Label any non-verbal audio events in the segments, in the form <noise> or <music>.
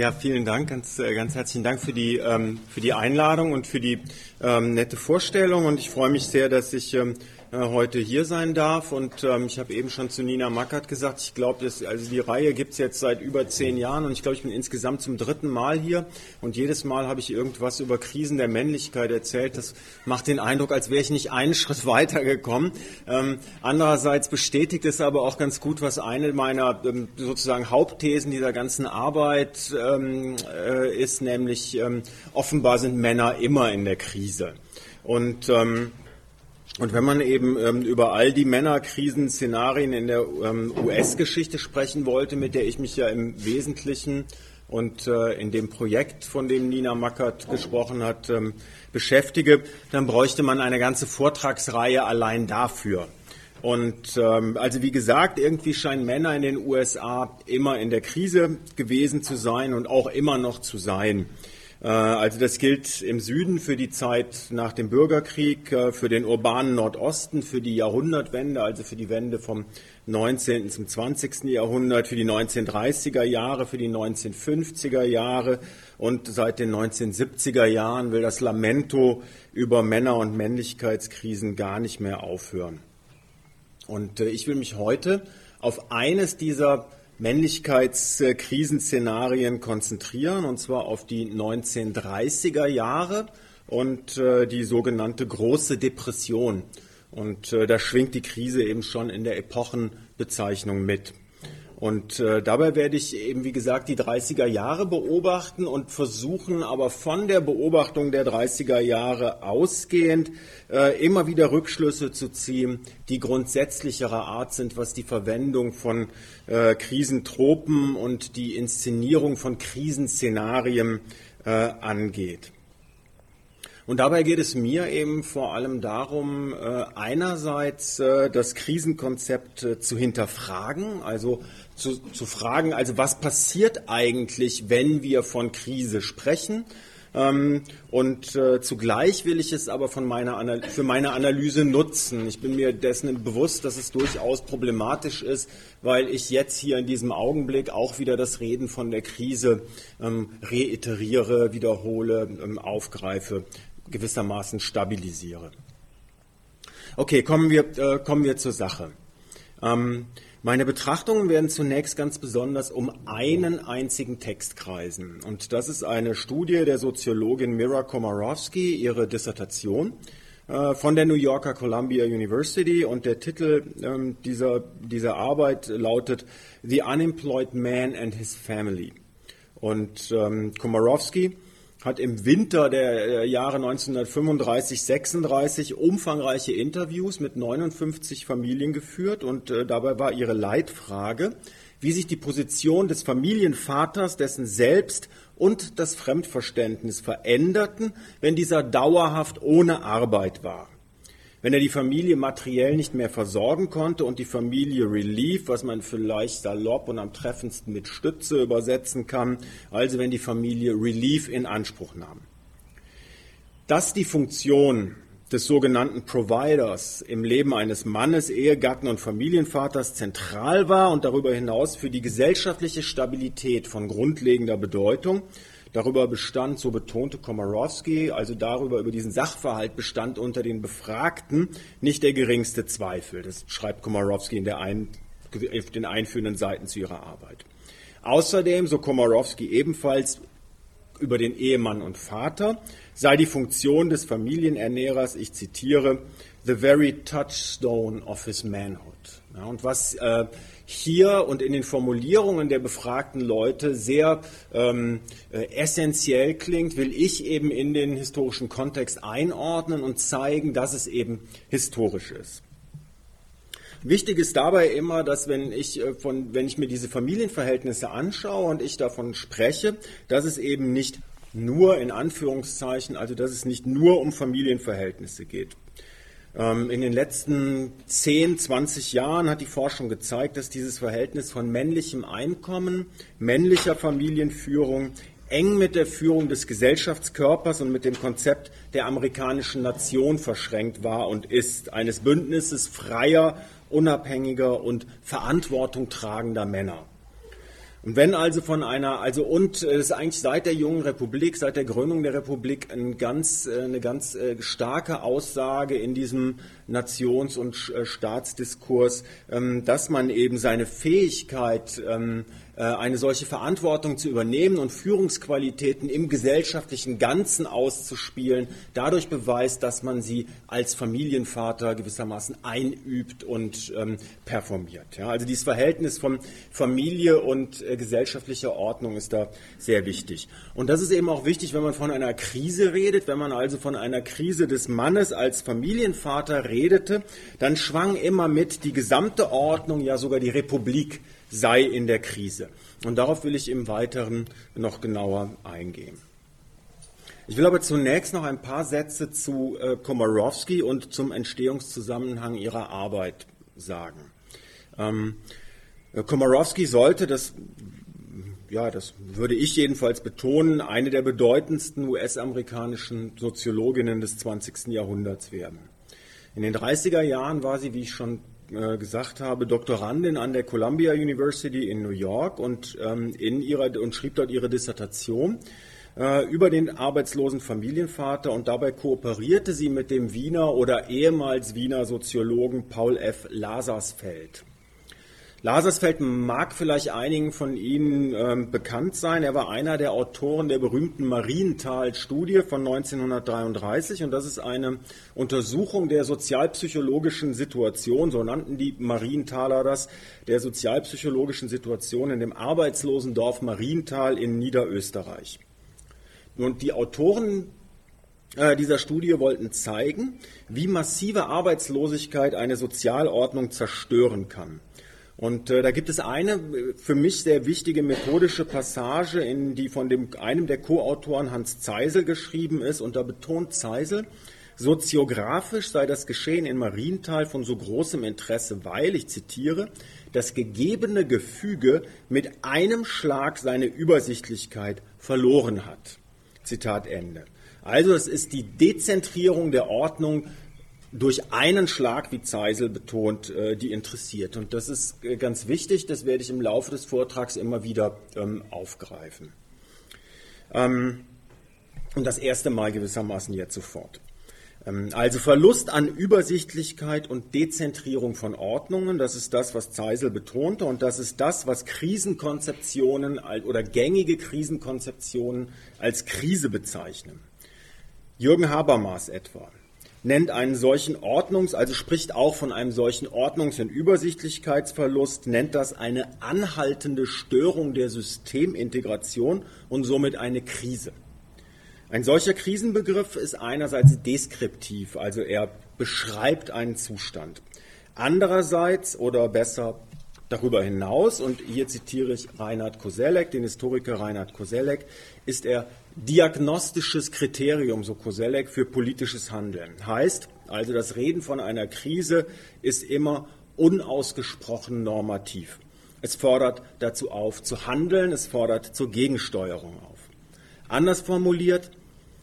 Ja, vielen Dank, ganz, äh, ganz herzlichen Dank für die, ähm, für die Einladung und für die ähm, nette Vorstellung. Und ich freue mich sehr, dass ich ähm, äh, heute hier sein darf. Und ähm, ich habe eben schon zu Nina Mackert gesagt, ich glaube, also die Reihe gibt es jetzt seit über zehn Jahren und ich glaube, ich bin insgesamt zum dritten Mal hier. Und jedes Mal habe ich irgendwas über Krisen der Männlichkeit erzählt. Das macht den Eindruck, als wäre ich nicht einen <laughs> Schritt weitergekommen. Ähm, andererseits bestätigt es aber auch ganz gut, was eine meiner ähm, sozusagen Hauptthesen dieser ganzen Arbeit ähm, äh, ist, nämlich ähm, offenbar sind Männer immer in der Krise. Und ähm, und wenn man eben ähm, über all die Männerkrisen-Szenarien in der ähm, US-Geschichte sprechen wollte, mit der ich mich ja im Wesentlichen und äh, in dem Projekt, von dem Nina Mackert gesprochen hat, ähm, beschäftige, dann bräuchte man eine ganze Vortragsreihe allein dafür. Und ähm, also wie gesagt, irgendwie scheinen Männer in den USA immer in der Krise gewesen zu sein und auch immer noch zu sein. Äh, also das gilt im Süden für die Zeit nach dem Bürgerkrieg, äh, für den urbanen Nordosten, für die Jahrhundertwende, also für die Wende vom 19. zum 20. Jahrhundert, für die 1930er Jahre, für die 1950er Jahre und seit den 1970er Jahren will das Lamento über Männer- und Männlichkeitskrisen gar nicht mehr aufhören. Und äh, ich will mich heute auf eines dieser Männlichkeitskrisenszenarien konzentrieren, und zwar auf die 1930er Jahre und äh, die sogenannte Große Depression. Und äh, da schwingt die Krise eben schon in der Epochenbezeichnung mit. Und äh, dabei werde ich eben, wie gesagt, die 30er Jahre beobachten und versuchen aber von der Beobachtung der 30er Jahre ausgehend äh, immer wieder Rückschlüsse zu ziehen, die grundsätzlicherer Art sind, was die Verwendung von äh, Krisentropen und die Inszenierung von Krisenszenarien äh, angeht. Und dabei geht es mir eben vor allem darum, äh, einerseits äh, das Krisenkonzept äh, zu hinterfragen, also zu, zu fragen, also was passiert eigentlich, wenn wir von Krise sprechen? Ähm, und zugleich will ich es aber von meiner für meine Analyse nutzen. Ich bin mir dessen bewusst, dass es durchaus problematisch ist, weil ich jetzt hier in diesem Augenblick auch wieder das Reden von der Krise ähm, reiteriere, wiederhole, ähm, aufgreife gewissermaßen stabilisiere. Okay, kommen wir, äh, kommen wir zur Sache. Ähm, meine Betrachtungen werden zunächst ganz besonders um einen einzigen Text kreisen. Und das ist eine Studie der Soziologin Mira Komorowski, ihre Dissertation äh, von der New Yorker Columbia University. Und der Titel ähm, dieser, dieser Arbeit lautet The Unemployed Man and His Family. Und ähm, Komorowski hat im Winter der äh, Jahre 1935, 36 umfangreiche Interviews mit 59 Familien geführt und äh, dabei war ihre Leitfrage, wie sich die Position des Familienvaters, dessen Selbst und das Fremdverständnis veränderten, wenn dieser dauerhaft ohne Arbeit war wenn er die Familie materiell nicht mehr versorgen konnte und die Familie Relief, was man vielleicht salopp und am treffendsten mit Stütze übersetzen kann, also wenn die Familie Relief in Anspruch nahm. Dass die Funktion des sogenannten Providers im Leben eines Mannes, Ehegatten und Familienvaters zentral war und darüber hinaus für die gesellschaftliche Stabilität von grundlegender Bedeutung, Darüber bestand, so betonte Komorowski, also darüber, über diesen Sachverhalt bestand unter den Befragten nicht der geringste Zweifel. Das schreibt Komorowski in ein, den einführenden Seiten zu ihrer Arbeit. Außerdem, so Komorowski ebenfalls über den Ehemann und Vater, sei die Funktion des Familienernährers, ich zitiere, the very touchstone of his manhood. Ja, und was äh, hier und in den Formulierungen der befragten Leute sehr ähm, äh, essentiell klingt, will ich eben in den historischen Kontext einordnen und zeigen, dass es eben historisch ist. Wichtig ist dabei immer, dass wenn ich, äh, von, wenn ich mir diese Familienverhältnisse anschaue und ich davon spreche, dass es eben nicht nur in Anführungszeichen, also dass es nicht nur um Familienverhältnisse geht. Ähm, in den letzten 10, 20 Jahren hat die Forschung gezeigt, dass dieses Verhältnis von männlichem Einkommen, männlicher Familienführung eng mit der Führung des Gesellschaftskörpers und mit dem Konzept der amerikanischen Nation verschränkt war und ist, eines Bündnisses freier, unabhängiger und Verantwortung tragender Männer. Und wenn also von einer, also und es ist eigentlich seit der jungen Republik, seit der Gründung der Republik ein ganz, äh, eine ganz äh, starke Aussage in diesem Nations- und äh, Staatsdiskurs, ähm, dass man eben seine Fähigkeit, ähm, äh, eine solche Verantwortung zu übernehmen und Führungsqualitäten im gesellschaftlichen Ganzen auszuspielen, dadurch beweist, dass man sie als Familienvater gewissermaßen einübt und ähm, performiert. Ja, also dieses Verhältnis von Familie und äh, gesellschaftlicher Ordnung ist da sehr wichtig. Und das ist eben auch wichtig, wenn man von einer Krise redet, wenn man also von einer Krise des Mannes als Familienvater redete, dann schwang immer mit die gesamte Ordnung, ja sogar die Republik sei in der Krise. Und darauf will ich im Weiteren noch genauer eingehen. Ich will aber zunächst noch ein paar Sätze zu äh, Komorowski und zum Entstehungszusammenhang ihrer Arbeit sagen. Ähm, äh, Komorowski sollte, das, ja, das würde ich jedenfalls betonen, eine der bedeutendsten US-amerikanischen Soziologinnen des 20. Jahrhunderts werden. In den 30er Jahren war sie, wie ich schon äh, gesagt habe, Doktorandin an der Columbia University in New York und, ähm, in ihrer, und schrieb dort ihre Dissertation äh, über den arbeitslosen Familienvater und dabei kooperierte sie mit dem Wiener oder ehemals Wiener Soziologen Paul F. Lasarsfeld. Lasersfeld mag vielleicht einigen von Ihnen ähm, bekannt sein. Er war einer der Autoren der berühmten Marienthal-Studie von 1933 und das ist eine Untersuchung der sozialpsychologischen Situation, so nannten die Marienthaler das, der sozialpsychologischen Situation in dem arbeitslosen Dorf Marienthal in Niederösterreich. Und die Autoren äh, dieser Studie wollten zeigen, wie massive Arbeitslosigkeit eine Sozialordnung zerstören kann. Und äh, da gibt es eine äh, für mich sehr wichtige methodische Passage, in die von dem, einem der Co-Autoren Hans Zeisel geschrieben ist. Und da betont Zeisel, soziografisch sei das Geschehen in Marienthal von so großem Interesse, weil, ich zitiere, das gegebene Gefüge mit einem Schlag seine Übersichtlichkeit verloren hat. Zitat Ende. Also es ist die Dezentrierung der Ordnung durch einen Schlag, wie Zeisel betont, äh, die interessiert. Und das ist äh, ganz wichtig, das werde ich im Laufe des Vortrags immer wieder ähm, aufgreifen. Ähm, und das erste Mal gewissermaßen jetzt sofort. Ähm, also Verlust an Übersichtlichkeit und Dezentrierung von Ordnungen, das ist das, was Zeisel betonte und das ist das, was Krisenkonzeptionen oder gängige Krisenkonzeptionen als Krise bezeichnen. Jürgen Habermas etwa nennt einen solchen Ordnungs-, also spricht auch von einem solchen Ordnungs- und Übersichtlichkeitsverlust, nennt das eine anhaltende Störung der Systemintegration und somit eine Krise. Ein solcher Krisenbegriff ist einerseits deskriptiv, also er beschreibt einen Zustand. Andererseits oder besser darüber hinaus, und hier zitiere ich Reinhard Koselleck, den Historiker Reinhard Koselleck, ist er diagnostisches Kriterium, so Koselleck, für politisches Handeln. Heißt also, das Reden von einer Krise ist immer unausgesprochen normativ. Es fordert dazu auf, zu handeln, es fordert zur Gegensteuerung auf. Anders formuliert,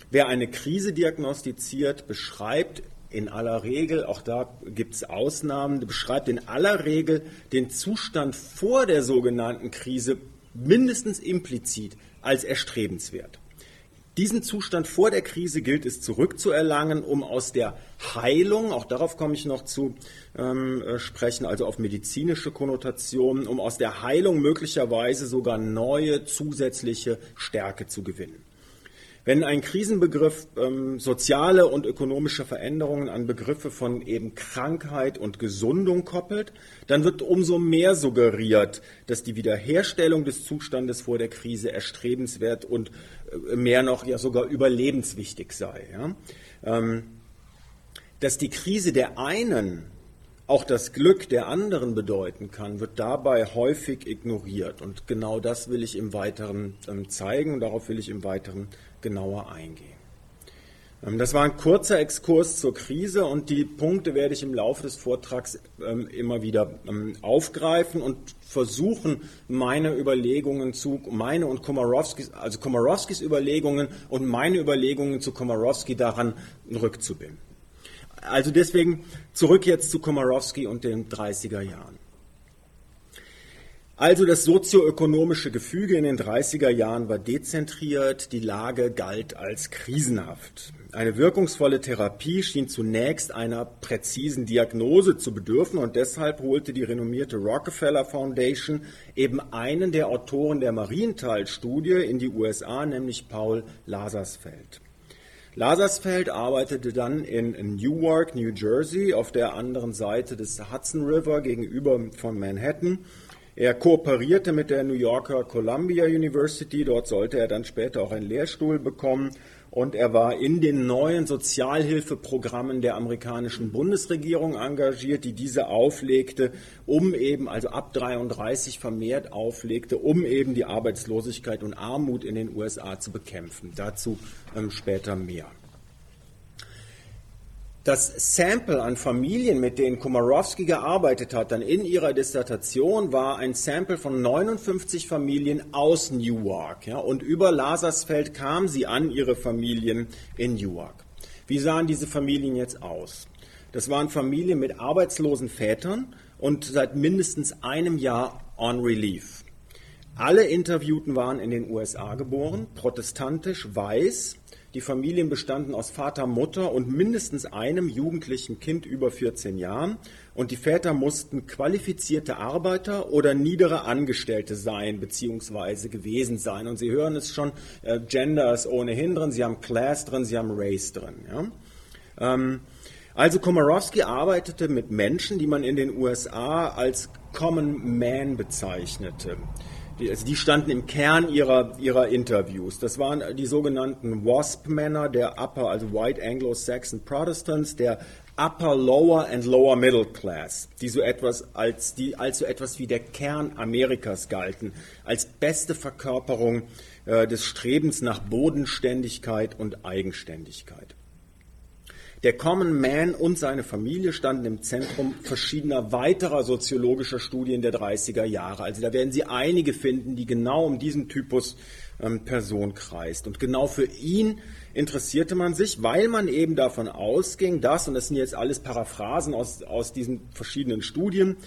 wer eine Krise diagnostiziert, beschreibt in aller Regel, auch da gibt es Ausnahmen, beschreibt in aller Regel den Zustand vor der sogenannten Krise mindestens implizit als erstrebenswert. Diesen Zustand vor der Krise gilt es zurückzuerlangen, um aus der Heilung, auch darauf komme ich noch zu ähm, äh, sprechen, also auf medizinische Konnotationen, um aus der Heilung möglicherweise sogar neue zusätzliche Stärke zu gewinnen. Wenn ein Krisenbegriff ähm, soziale und ökonomische Veränderungen an Begriffe von eben Krankheit und Gesundung koppelt, dann wird umso mehr suggeriert, dass die Wiederherstellung des Zustandes vor der Krise erstrebenswert und äh, mehr noch ja sogar überlebenswichtig sei. Ja? Ähm, dass die Krise der einen auch das Glück der anderen bedeuten kann, wird dabei häufig ignoriert. Und genau das will ich im Weiteren ähm, zeigen und darauf will ich im Weiteren genauer eingehen. Ähm, das war ein kurzer Exkurs zur Krise und die Punkte werde ich im Laufe des Vortrags ähm, immer wieder ähm, aufgreifen und versuchen, meine Überlegungen zu, meine und Komorowskis, also Komorowskis Überlegungen und meine Überlegungen zu Komorowski daran rückzubinden. Also deswegen zurück jetzt zu Komorowski und den 30er Jahren. Also das sozioökonomische Gefüge in den 30er Jahren war dezentriert, die Lage galt als krisenhaft. Eine wirkungsvolle Therapie schien zunächst einer präzisen Diagnose zu bedürfen und deshalb holte die renommierte Rockefeller Foundation eben einen der Autoren der Marienthal-Studie in die USA, nämlich Paul Lazarsfeld. Lazarsfeld arbeitete dann in Newark, New Jersey, auf der anderen Seite des Hudson River gegenüber von Manhattan er kooperierte mit der New Yorker Columbia University, dort sollte er dann später auch einen Lehrstuhl bekommen und er war in den neuen Sozialhilfeprogrammen der amerikanischen Bundesregierung engagiert, die diese auflegte, um eben, also ab 33 vermehrt auflegte, um eben die Arbeitslosigkeit und Armut in den USA zu bekämpfen. Dazu ähm, später mehr. Das Sample an Familien, mit denen Komorowski gearbeitet hat, dann in ihrer Dissertation war ein Sample von 59 Familien aus Newark. Ja, und über Lasersfeld kam sie an ihre Familien in Newark. Wie sahen diese Familien jetzt aus? Das waren Familien mit arbeitslosen Vätern und seit mindestens einem Jahr on Relief. Alle Interviewten waren in den USA geboren, protestantisch, weiß, die Familien bestanden aus Vater, Mutter und mindestens einem jugendlichen Kind über 14 Jahren. Und die Väter mussten qualifizierte Arbeiter oder niedere Angestellte sein bzw. gewesen sein. Und Sie hören es schon, äh, Gender ist ohnehin drin, Sie haben Class drin, Sie haben Race drin. Ja? Ähm, also Komorowski arbeitete mit Menschen, die man in den USA als Common Man bezeichnete. Die, also die standen im Kern ihrer, ihrer Interviews. Das waren die sogenannten WASP-Männer, der Upper, also White Anglo-Saxon Protestants, der Upper, Lower and Lower Middle Class, die so etwas als, die als so etwas wie der Kern Amerikas galten, als beste Verkörperung äh, des Strebens nach Bodenständigkeit und Eigenständigkeit. Der Common Man und seine Familie standen im Zentrum verschiedener weiterer soziologischer Studien der 30er Jahre. Also da werden Sie einige finden, die genau um diesen Typus ähm, Person kreist. Und genau für ihn interessierte man sich, weil man eben davon ausging, dass, und das sind jetzt alles Paraphrasen aus, aus diesen verschiedenen Studien,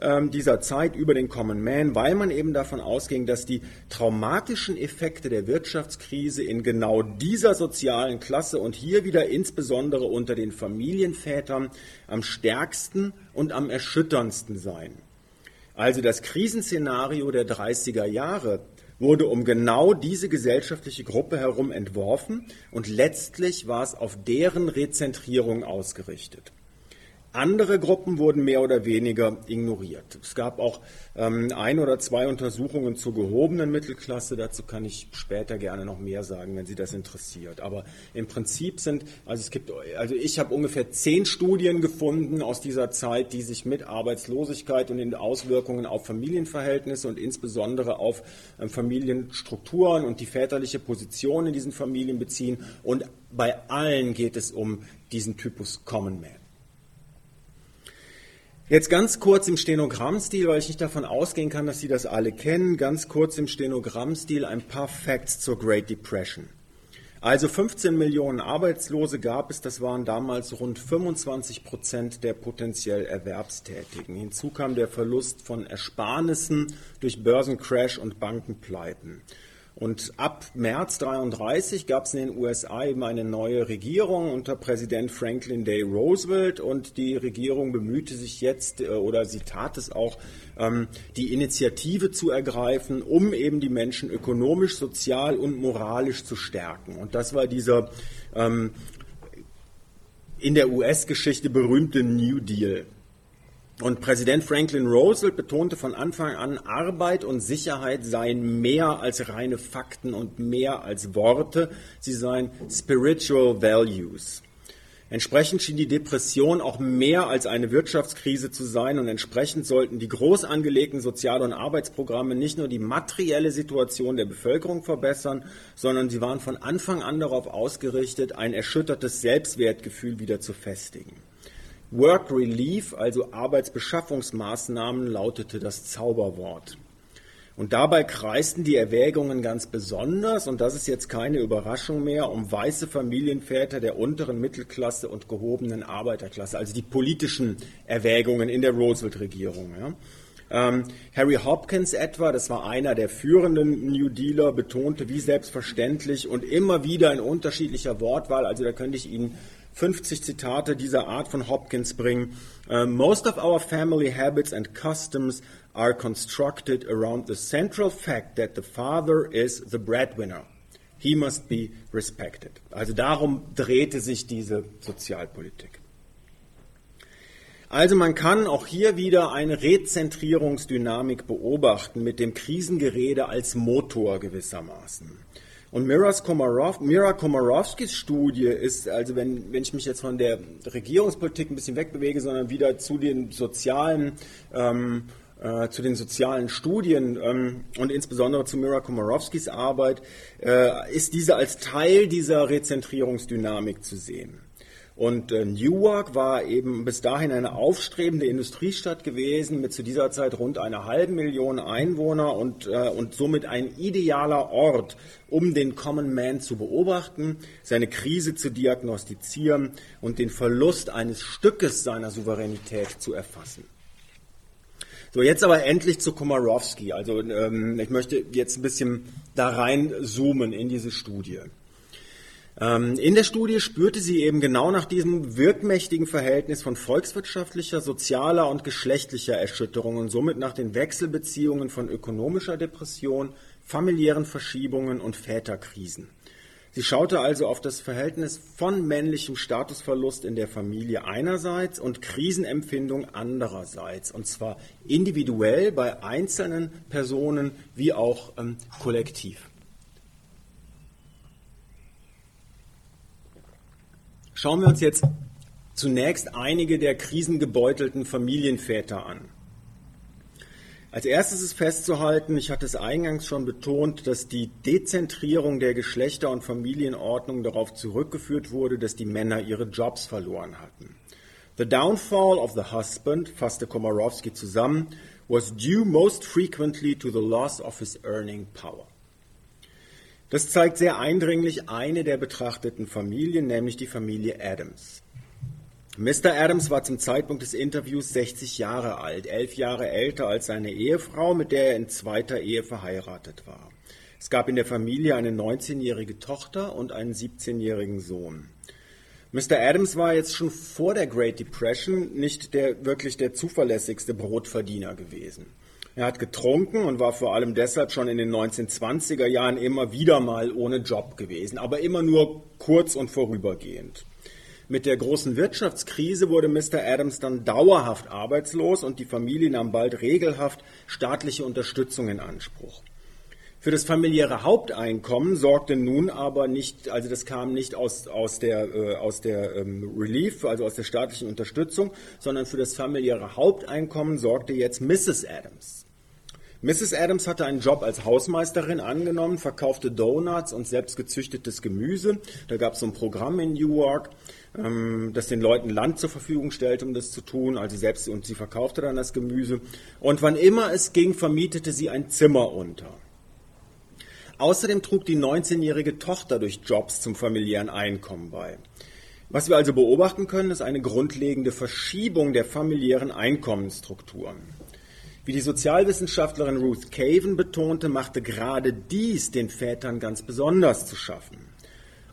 ähm, dieser Zeit über den Common Man, weil man eben davon ausging, dass die traumatischen Effekte der Wirtschaftskrise in genau dieser sozialen Klasse und hier wieder insbesondere unter den Familienvätern am stärksten und am erschütterndsten seien. Also das Krisenszenario der 30er Jahre wurde um genau diese gesellschaftliche Gruppe herum entworfen und letztlich war es auf deren Rezentrierung ausgerichtet. Andere Gruppen wurden mehr oder weniger ignoriert. Es gab auch ähm, ein oder zwei Untersuchungen zur gehobenen Mittelklasse. Dazu kann ich später gerne noch mehr sagen, wenn Sie das interessiert. Aber im Prinzip sind, also es gibt, also ich habe ungefähr zehn Studien gefunden aus dieser Zeit, die sich mit Arbeitslosigkeit und den Auswirkungen auf Familienverhältnisse und insbesondere auf ähm, Familienstrukturen und die väterliche Position in diesen Familien beziehen. Und bei allen geht es um diesen Typus Common Man. Jetzt ganz kurz im Stenogrammstil, weil ich nicht davon ausgehen kann, dass Sie das alle kennen, ganz kurz im Stenogrammstil ein paar Facts zur Great Depression. Also 15 Millionen Arbeitslose gab es, das waren damals rund 25 Prozent der potenziell Erwerbstätigen. Hinzu kam der Verlust von Ersparnissen durch Börsencrash und Bankenpleiten. Und ab März 33 gab es in den USA eben eine neue Regierung unter Präsident Franklin D. Roosevelt und die Regierung bemühte sich jetzt äh, oder sie tat es auch, ähm, die Initiative zu ergreifen, um eben die Menschen ökonomisch, sozial und moralisch zu stärken. Und das war dieser ähm, in der US-Geschichte berühmte New Deal. Und Präsident Franklin Roosevelt betonte von Anfang an, Arbeit und Sicherheit seien mehr als reine Fakten und mehr als Worte, sie seien spiritual values. Entsprechend schien die Depression auch mehr als eine Wirtschaftskrise zu sein und entsprechend sollten die groß angelegten Sozial- und Arbeitsprogramme nicht nur die materielle Situation der Bevölkerung verbessern, sondern sie waren von Anfang an darauf ausgerichtet, ein erschüttertes Selbstwertgefühl wieder zu festigen. Work Relief, also Arbeitsbeschaffungsmaßnahmen, lautete das Zauberwort. Und dabei kreisten die Erwägungen ganz besonders, und das ist jetzt keine Überraschung mehr, um weiße Familienväter der unteren Mittelklasse und gehobenen Arbeiterklasse, also die politischen Erwägungen in der Roosevelt-Regierung. Ja. Ähm, Harry Hopkins etwa, das war einer der führenden New Dealer, betonte wie selbstverständlich und immer wieder in unterschiedlicher Wortwahl, also da könnte ich Ihnen 50 Zitate dieser Art von Hopkins bringen. Uh, most of our family habits and customs are constructed around the central fact that the father is the breadwinner. He must be respected. Also darum drehte sich diese Sozialpolitik. Also man kann auch hier wieder eine Rezentrierungsdynamik beobachten mit dem Krisengerede als Motor gewissermaßen. Und Mira Komorowskis Studie ist, also wenn, wenn ich mich jetzt von der Regierungspolitik ein bisschen wegbewege, sondern wieder zu den sozialen ähm, äh, zu den sozialen Studien ähm, und insbesondere zu Mira Komorowskis Arbeit, äh, ist diese als Teil dieser Rezentrierungsdynamik zu sehen. Und äh, Newark war eben bis dahin eine aufstrebende Industriestadt gewesen mit zu dieser Zeit rund einer halben Million Einwohner und, äh, und somit ein idealer Ort, um den Common Man zu beobachten, seine Krise zu diagnostizieren und den Verlust eines Stückes seiner Souveränität zu erfassen. So, jetzt aber endlich zu Komorowski. Also ähm, ich möchte jetzt ein bisschen da rein zoomen in diese Studie. Ähm, in der Studie spürte sie eben genau nach diesem wirkmächtigen Verhältnis von volkswirtschaftlicher, sozialer und geschlechtlicher Erschütterung und somit nach den Wechselbeziehungen von ökonomischer Depression, familiären Verschiebungen und Väterkrisen. Sie schaute also auf das Verhältnis von männlichem Statusverlust in der Familie einerseits und Krisenempfindung andererseits, und zwar individuell bei einzelnen Personen wie auch ähm, kollektiv. Schauen wir uns jetzt zunächst einige der krisengebeutelten Familienväter an. Als erstes ist festzuhalten, ich hatte es eingangs schon betont, dass die Dezentrierung der Geschlechter- und Familienordnung darauf zurückgeführt wurde, dass die Männer ihre Jobs verloren hatten. The downfall of the husband, fasste Komorowski zusammen, was due most frequently to the loss of his earning power. Das zeigt sehr eindringlich eine der betrachteten Familien, nämlich die Familie Adams. Mr. Adams war zum Zeitpunkt des Interviews 60 Jahre alt, elf Jahre älter als seine Ehefrau, mit der er in zweiter Ehe verheiratet war. Es gab in der Familie eine 19-jährige Tochter und einen 17-jährigen Sohn. Mr. Adams war jetzt schon vor der Great Depression nicht der, wirklich der zuverlässigste Brotverdiener gewesen. Er hat getrunken und war vor allem deshalb schon in den 1920er Jahren immer wieder mal ohne Job gewesen, aber immer nur kurz und vorübergehend. Mit der großen Wirtschaftskrise wurde Mr. Adams dann dauerhaft arbeitslos und die Familie nahm bald regelhaft staatliche Unterstützung in Anspruch. Für das familiäre Haupteinkommen sorgte nun aber nicht, also das kam nicht aus, aus der, äh, aus der ähm, Relief, also aus der staatlichen Unterstützung, sondern für das familiäre Haupteinkommen sorgte jetzt Mrs. Adams. Mrs. Adams hatte einen Job als Hausmeisterin angenommen, verkaufte Donuts und selbstgezüchtetes Gemüse. Da gab es so ein Programm in Newark, ähm, das den Leuten Land zur Verfügung stellte, um das zu tun. Also selbst und sie verkaufte dann das Gemüse. Und wann immer es ging, vermietete sie ein Zimmer unter. Außerdem trug die 19-jährige Tochter durch Jobs zum familiären Einkommen bei. Was wir also beobachten können, ist eine grundlegende Verschiebung der familiären Einkommensstrukturen. Wie die Sozialwissenschaftlerin Ruth Caven betonte, machte gerade dies den Vätern ganz besonders zu schaffen.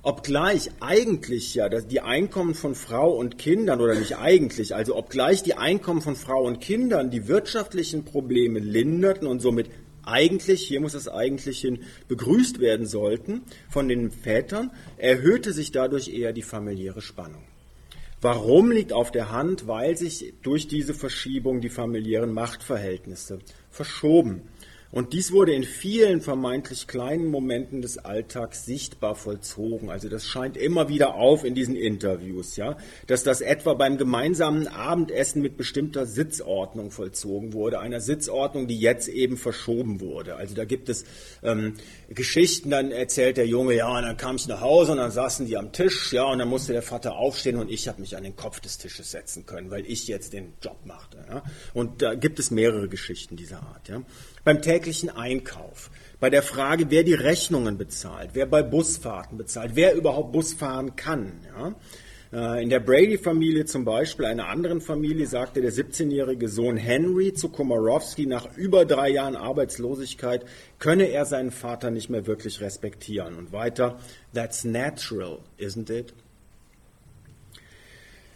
Obgleich eigentlich ja die Einkommen von Frau und Kindern, oder nicht eigentlich, also obgleich die Einkommen von Frau und Kindern die wirtschaftlichen Probleme linderten und somit eigentlich, hier muss das eigentlich hin, begrüßt werden sollten von den Vätern, erhöhte sich dadurch eher die familiäre Spannung. Warum liegt auf der Hand? Weil sich durch diese Verschiebung die familiären Machtverhältnisse verschoben. Und dies wurde in vielen vermeintlich kleinen Momenten des Alltags sichtbar vollzogen. Also das scheint immer wieder auf in diesen Interviews, ja, dass das etwa beim gemeinsamen Abendessen mit bestimmter Sitzordnung vollzogen wurde, einer Sitzordnung, die jetzt eben verschoben wurde. Also da gibt es ähm, Geschichten, dann erzählt der Junge, ja, und dann kam ich nach Hause und dann saßen die am Tisch, ja, und dann musste der Vater aufstehen und ich habe mich an den Kopf des Tisches setzen können, weil ich jetzt den Job machte. Ja. Und da gibt es mehrere Geschichten dieser Art. Ja beim täglichen Einkauf, bei der Frage, wer die Rechnungen bezahlt, wer bei Busfahrten bezahlt, wer überhaupt Bus fahren kann. Ja? Äh, in der Brady-Familie zum Beispiel, einer anderen Familie, sagte der 17-jährige Sohn Henry zu Komorowski, nach über drei Jahren Arbeitslosigkeit könne er seinen Vater nicht mehr wirklich respektieren. Und weiter, that's natural, isn't it?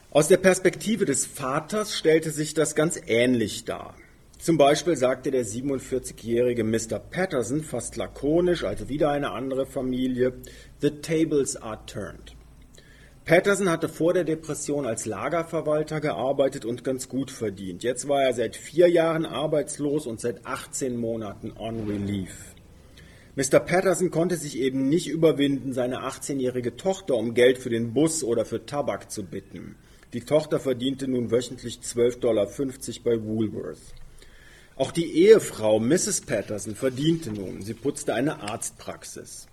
Aus der Perspektive des Vaters stellte sich das ganz ähnlich dar. Zum Beispiel sagte der 47-jährige Mr. Patterson fast lakonisch, also wieder eine andere Familie, The tables are turned. Patterson hatte vor der Depression als Lagerverwalter gearbeitet und ganz gut verdient. Jetzt war er seit vier Jahren arbeitslos und seit 18 Monaten on relief. Mr. Patterson konnte sich eben nicht überwinden, seine 18-jährige Tochter um Geld für den Bus oder für Tabak zu bitten. Die Tochter verdiente nun wöchentlich 12,50 Dollar bei Woolworth. Auch die Ehefrau Mrs. Patterson verdiente nun. Sie putzte eine Arztpraxis.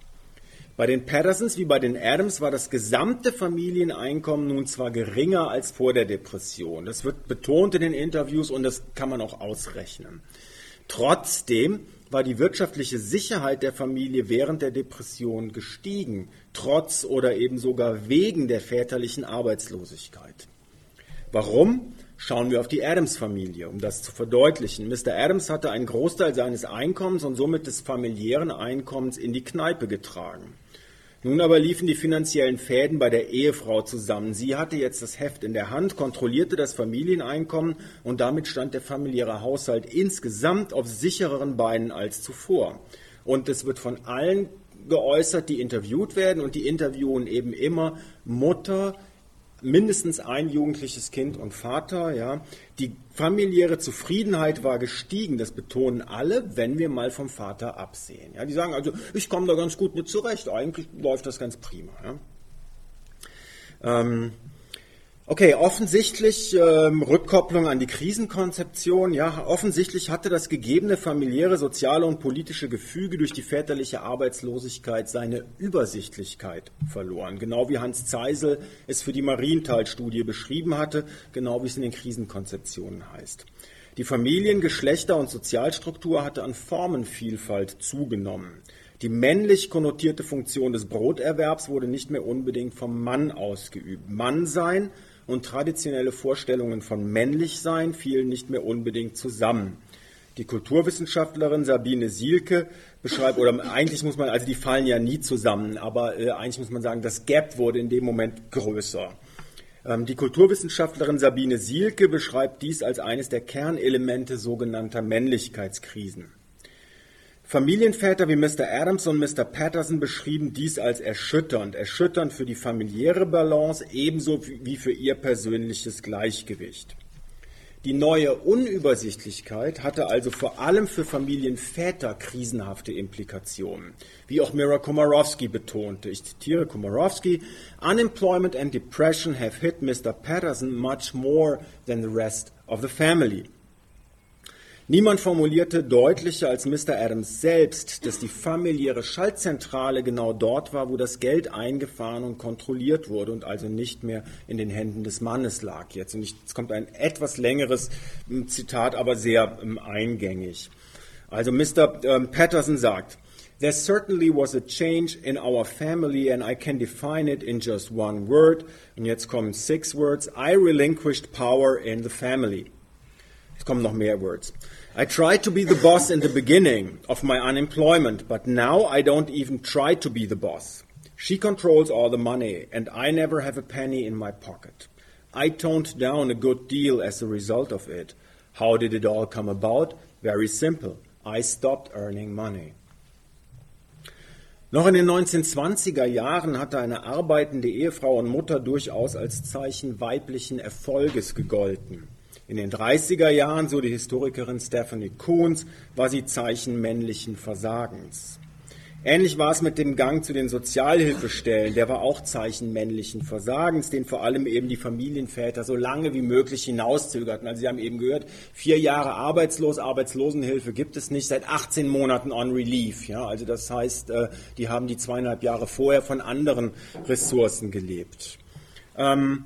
Bei den Pattersons wie bei den Adams war das gesamte Familieneinkommen nun zwar geringer als vor der Depression. Das wird betont in den Interviews und das kann man auch ausrechnen. Trotzdem war die wirtschaftliche Sicherheit der Familie während der Depression gestiegen, trotz oder eben sogar wegen der väterlichen Arbeitslosigkeit. Warum? Schauen wir auf die Adams-Familie, um das zu verdeutlichen. Mr. Adams hatte einen Großteil seines Einkommens und somit des familiären Einkommens in die Kneipe getragen. Nun aber liefen die finanziellen Fäden bei der Ehefrau zusammen. Sie hatte jetzt das Heft in der Hand, kontrollierte das Familieneinkommen und damit stand der familiäre Haushalt insgesamt auf sichereren Beinen als zuvor. Und es wird von allen geäußert, die interviewt werden und die interviewen eben immer Mutter, mindestens ein jugendliches Kind und Vater. Ja. Die familiäre Zufriedenheit war gestiegen, das betonen alle, wenn wir mal vom Vater absehen. Ja. Die sagen also, ich komme da ganz gut mit zurecht, eigentlich läuft das ganz prima. Ja. Ähm, Okay, offensichtlich ähm, Rückkopplung an die Krisenkonzeption. Ja, offensichtlich hatte das gegebene familiäre, soziale und politische Gefüge durch die väterliche Arbeitslosigkeit seine Übersichtlichkeit verloren. Genau wie Hans Zeisel es für die Marienthal-Studie beschrieben hatte, genau wie es in den Krisenkonzeptionen heißt. Die Familien-, Geschlechter- und Sozialstruktur hatte an Formenvielfalt zugenommen. Die männlich konnotierte Funktion des Broterwerbs wurde nicht mehr unbedingt vom Mann ausgeübt. Mann sein und traditionelle Vorstellungen von Männlichsein fielen nicht mehr unbedingt zusammen. Die Kulturwissenschaftlerin Sabine Sielke beschreibt, oder eigentlich muss man, also die fallen ja nie zusammen, aber äh, eigentlich muss man sagen, das Gap wurde in dem Moment größer. Ähm, die Kulturwissenschaftlerin Sabine Sielke beschreibt dies als eines der Kernelemente sogenannter Männlichkeitskrisen. Familienväter wie Mr. Adams und Mr. Patterson beschrieben dies als erschütternd, erschütternd für die familiäre Balance ebenso wie für ihr persönliches Gleichgewicht. Die neue Unübersichtlichkeit hatte also vor allem für Familienväter krisenhafte Implikationen, wie auch Mira Komorowski betonte. Ich zitiere Komorowski, Unemployment and depression have hit Mr. Patterson much more than the rest of the family. Niemand formulierte deutlicher als Mr. Adams selbst, dass die familiäre Schaltzentrale genau dort war, wo das Geld eingefahren und kontrolliert wurde und also nicht mehr in den Händen des Mannes lag jetzt. Und es kommt ein etwas längeres hm, Zitat, aber sehr hm, eingängig. Also Mr. Ähm, Patterson sagt, There certainly was a change in our family, and I can define it in just one word. Und jetzt kommen six words. I relinquished power in the family. Es kommen noch mehr Words. I tried to be the boss in the beginning of my unemployment, but now I don't even try to be the boss. She controls all the money, and I never have a penny in my pocket. I toned down a good deal as a result of it. How did it all come about? Very simple. I stopped earning money. Noch in den 1920er Jahren hatte eine arbeitende Ehefrau und Mutter durchaus als Zeichen weiblichen Erfolges gegolten. In den 30er Jahren, so die Historikerin Stephanie Koons, war sie Zeichen männlichen Versagens. Ähnlich war es mit dem Gang zu den Sozialhilfestellen. Der war auch Zeichen männlichen Versagens, den vor allem eben die Familienväter so lange wie möglich hinauszögerten. Also Sie haben eben gehört, vier Jahre arbeitslos, Arbeitslosenhilfe gibt es nicht, seit 18 Monaten on Relief. Ja, also das heißt, äh, die haben die zweieinhalb Jahre vorher von anderen Ressourcen gelebt. Ähm,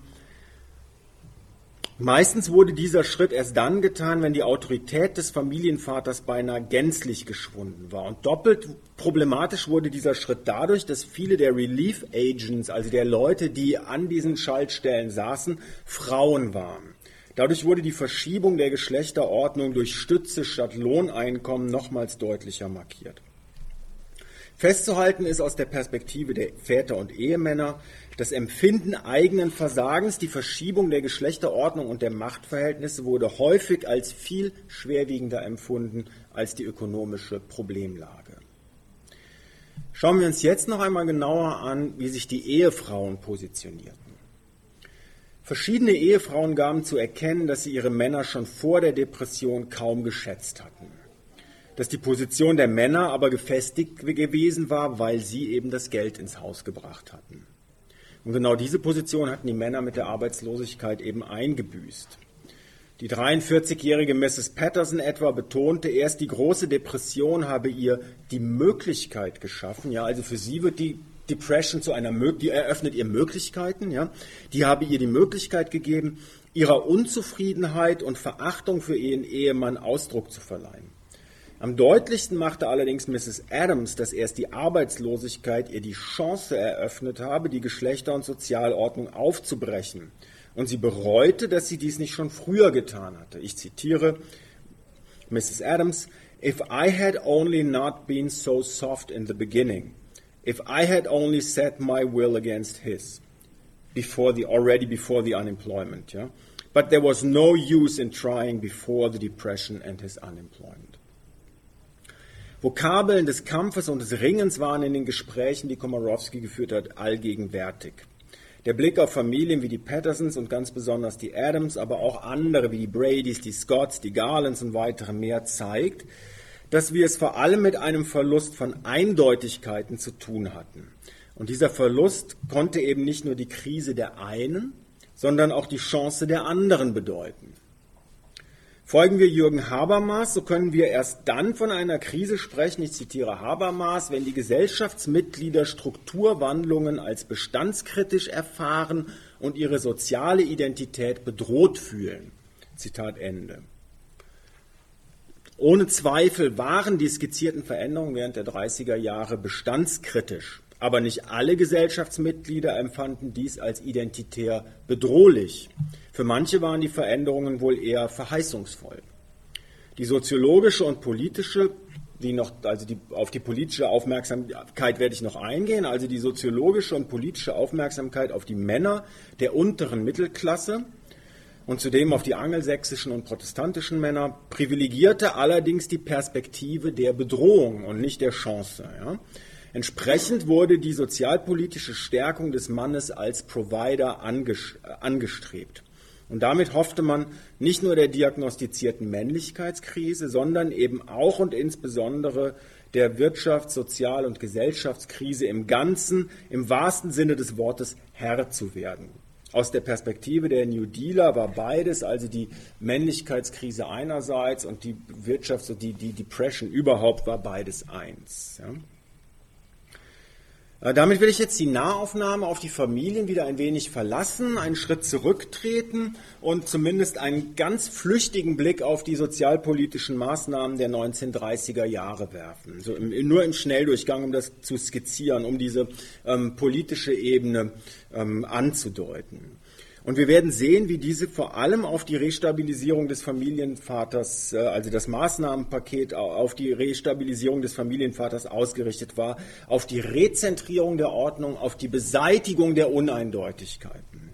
Meistens wurde dieser Schritt erst dann getan, wenn die Autorität des Familienvaters beinahe gänzlich geschwunden war. Und doppelt problematisch wurde dieser Schritt dadurch, dass viele der Relief Agents, also der Leute, die an diesen Schaltstellen saßen, Frauen waren. Dadurch wurde die Verschiebung der Geschlechterordnung durch Stütze statt Lohneinkommen nochmals deutlicher markiert. Festzuhalten ist aus der Perspektive der Väter und Ehemänner, das Empfinden eigenen Versagens, die Verschiebung der Geschlechterordnung und der Machtverhältnisse wurde häufig als viel schwerwiegender empfunden als die ökonomische Problemlage. Schauen wir uns jetzt noch einmal genauer an, wie sich die Ehefrauen positionierten. Verschiedene Ehefrauen gaben zu erkennen, dass sie ihre Männer schon vor der Depression kaum geschätzt hatten. Dass die Position der Männer aber gefestigt gewesen war, weil sie eben das Geld ins Haus gebracht hatten. Und genau diese Position hatten die Männer mit der Arbeitslosigkeit eben eingebüßt. Die 43-jährige Mrs. Patterson etwa betonte erst, die große Depression habe ihr die Möglichkeit geschaffen. Ja, also für sie wird die Depression zu einer, die eröffnet ihr Möglichkeiten. Ja, die habe ihr die Möglichkeit gegeben, ihrer Unzufriedenheit und Verachtung für ihren Ehemann Ausdruck zu verleihen. Am deutlichsten machte allerdings Mrs. Adams, dass erst die Arbeitslosigkeit ihr die Chance eröffnet habe, die Geschlechter- und Sozialordnung aufzubrechen. Und sie bereute, dass sie dies nicht schon früher getan hatte. Ich zitiere Mrs. Adams, If I had only not been so soft in the beginning, if I had only set my will against his, before the, already before the unemployment, yeah? But there was no use in trying before the depression and his unemployment. Vokabeln des Kampfes und des Ringens waren in den Gesprächen, die Komorowski geführt hat, allgegenwärtig. Der Blick auf Familien wie die Pattersons und ganz besonders die Adams, aber auch andere wie die Bradys, die Scotts, die Garlands und weitere mehr zeigt, dass wir es vor allem mit einem Verlust von Eindeutigkeiten zu tun hatten. Und dieser Verlust konnte eben nicht nur die Krise der einen, sondern auch die Chance der anderen bedeuten. Folgen wir Jürgen Habermas, so können wir erst dann von einer Krise sprechen, ich zitiere Habermas, wenn die Gesellschaftsmitglieder Strukturwandlungen als bestandskritisch erfahren und ihre soziale Identität bedroht fühlen. Zitat Ende. Ohne Zweifel waren die skizzierten Veränderungen während der 30er Jahre bestandskritisch. Aber nicht alle Gesellschaftsmitglieder empfanden dies als identitär bedrohlich. Für manche waren die Veränderungen wohl eher verheißungsvoll. Die soziologische und politische, die noch, also die, auf die politische Aufmerksamkeit werde ich noch eingehen, also die soziologische und politische Aufmerksamkeit auf die Männer der unteren Mittelklasse und zudem auf die angelsächsischen und protestantischen Männer, privilegierte allerdings die Perspektive der Bedrohung und nicht der Chance. Ja. Entsprechend wurde die sozialpolitische Stärkung des Mannes als Provider angestrebt. Und damit hoffte man nicht nur der diagnostizierten Männlichkeitskrise, sondern eben auch und insbesondere der Wirtschafts-, Sozial- und Gesellschaftskrise im Ganzen, im wahrsten Sinne des Wortes, Herr zu werden. Aus der Perspektive der New Dealer war beides, also die Männlichkeitskrise einerseits und die Wirtschafts- und die, die Depression überhaupt, war beides eins. Ja. Äh, damit will ich jetzt die Nahaufnahme auf die Familien wieder ein wenig verlassen, einen Schritt zurücktreten und zumindest einen ganz flüchtigen Blick auf die sozialpolitischen Maßnahmen der 1930er Jahre werfen. So im, nur im Schnelldurchgang, um das zu skizzieren, um diese ähm, politische Ebene ähm, anzudeuten. Und wir werden sehen, wie diese vor allem auf die Restabilisierung des Familienvaters, äh, also das Maßnahmenpaket auf die Restabilisierung des Familienvaters ausgerichtet war, auf die Rezentrierung der Ordnung, auf die Beseitigung der Uneindeutigkeiten.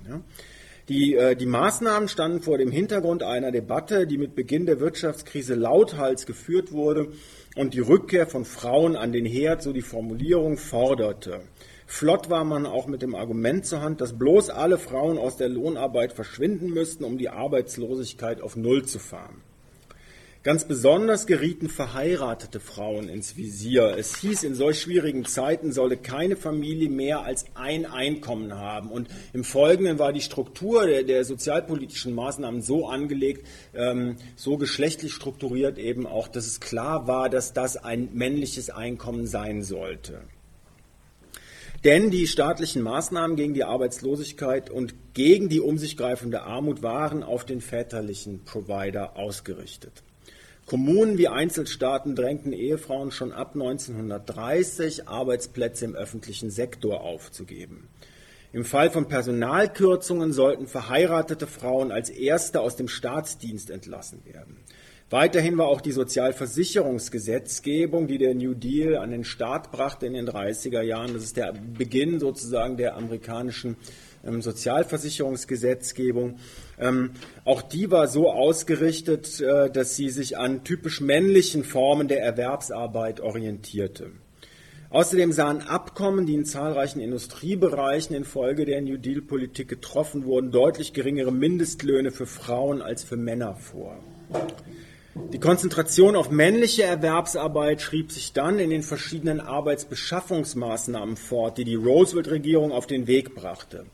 Die, äh, die Maßnahmen standen vor dem Hintergrund einer Debatte, die mit Beginn der Wirtschaftskrise lauthals geführt wurde und die Rückkehr von Frauen an den Herd, so die Formulierung, forderte. Flott war man auch mit dem Argument zur Hand, dass bloß alle Frauen aus der Lohnarbeit verschwinden müssten, um die Arbeitslosigkeit auf Null zu fahren. Ganz besonders gerieten verheiratete Frauen ins Visier. Es hieß, in solch schwierigen Zeiten solle keine Familie mehr als ein Einkommen haben. Und im Folgenden war die Struktur der, der sozialpolitischen Maßnahmen so angelegt, ähm, so geschlechtlich strukturiert eben auch, dass es klar war, dass das ein männliches Einkommen sein sollte. Denn die staatlichen Maßnahmen gegen die Arbeitslosigkeit und gegen die um sich greifende Armut waren auf den väterlichen Provider ausgerichtet. Kommunen wie Einzelstaaten drängten Ehefrauen schon ab 1930, Arbeitsplätze im öffentlichen Sektor aufzugeben. Im Fall von Personalkürzungen sollten verheiratete Frauen als Erste aus dem Staatsdienst entlassen werden. Weiterhin war auch die Sozialversicherungsgesetzgebung, die der New Deal an den Start brachte in den 30er Jahren, das ist der Beginn sozusagen der amerikanischen ähm, Sozialversicherungsgesetzgebung, ähm, auch die war so ausgerichtet, äh, dass sie sich an typisch männlichen Formen der Erwerbsarbeit orientierte. Außerdem sahen Abkommen, die in zahlreichen Industriebereichen infolge der New Deal-Politik getroffen wurden, deutlich geringere Mindestlöhne für Frauen als für Männer vor. Die Konzentration auf männliche Erwerbsarbeit schrieb sich dann in den verschiedenen Arbeitsbeschaffungsmaßnahmen fort, die die Roosevelt-Regierung auf den Weg brachte.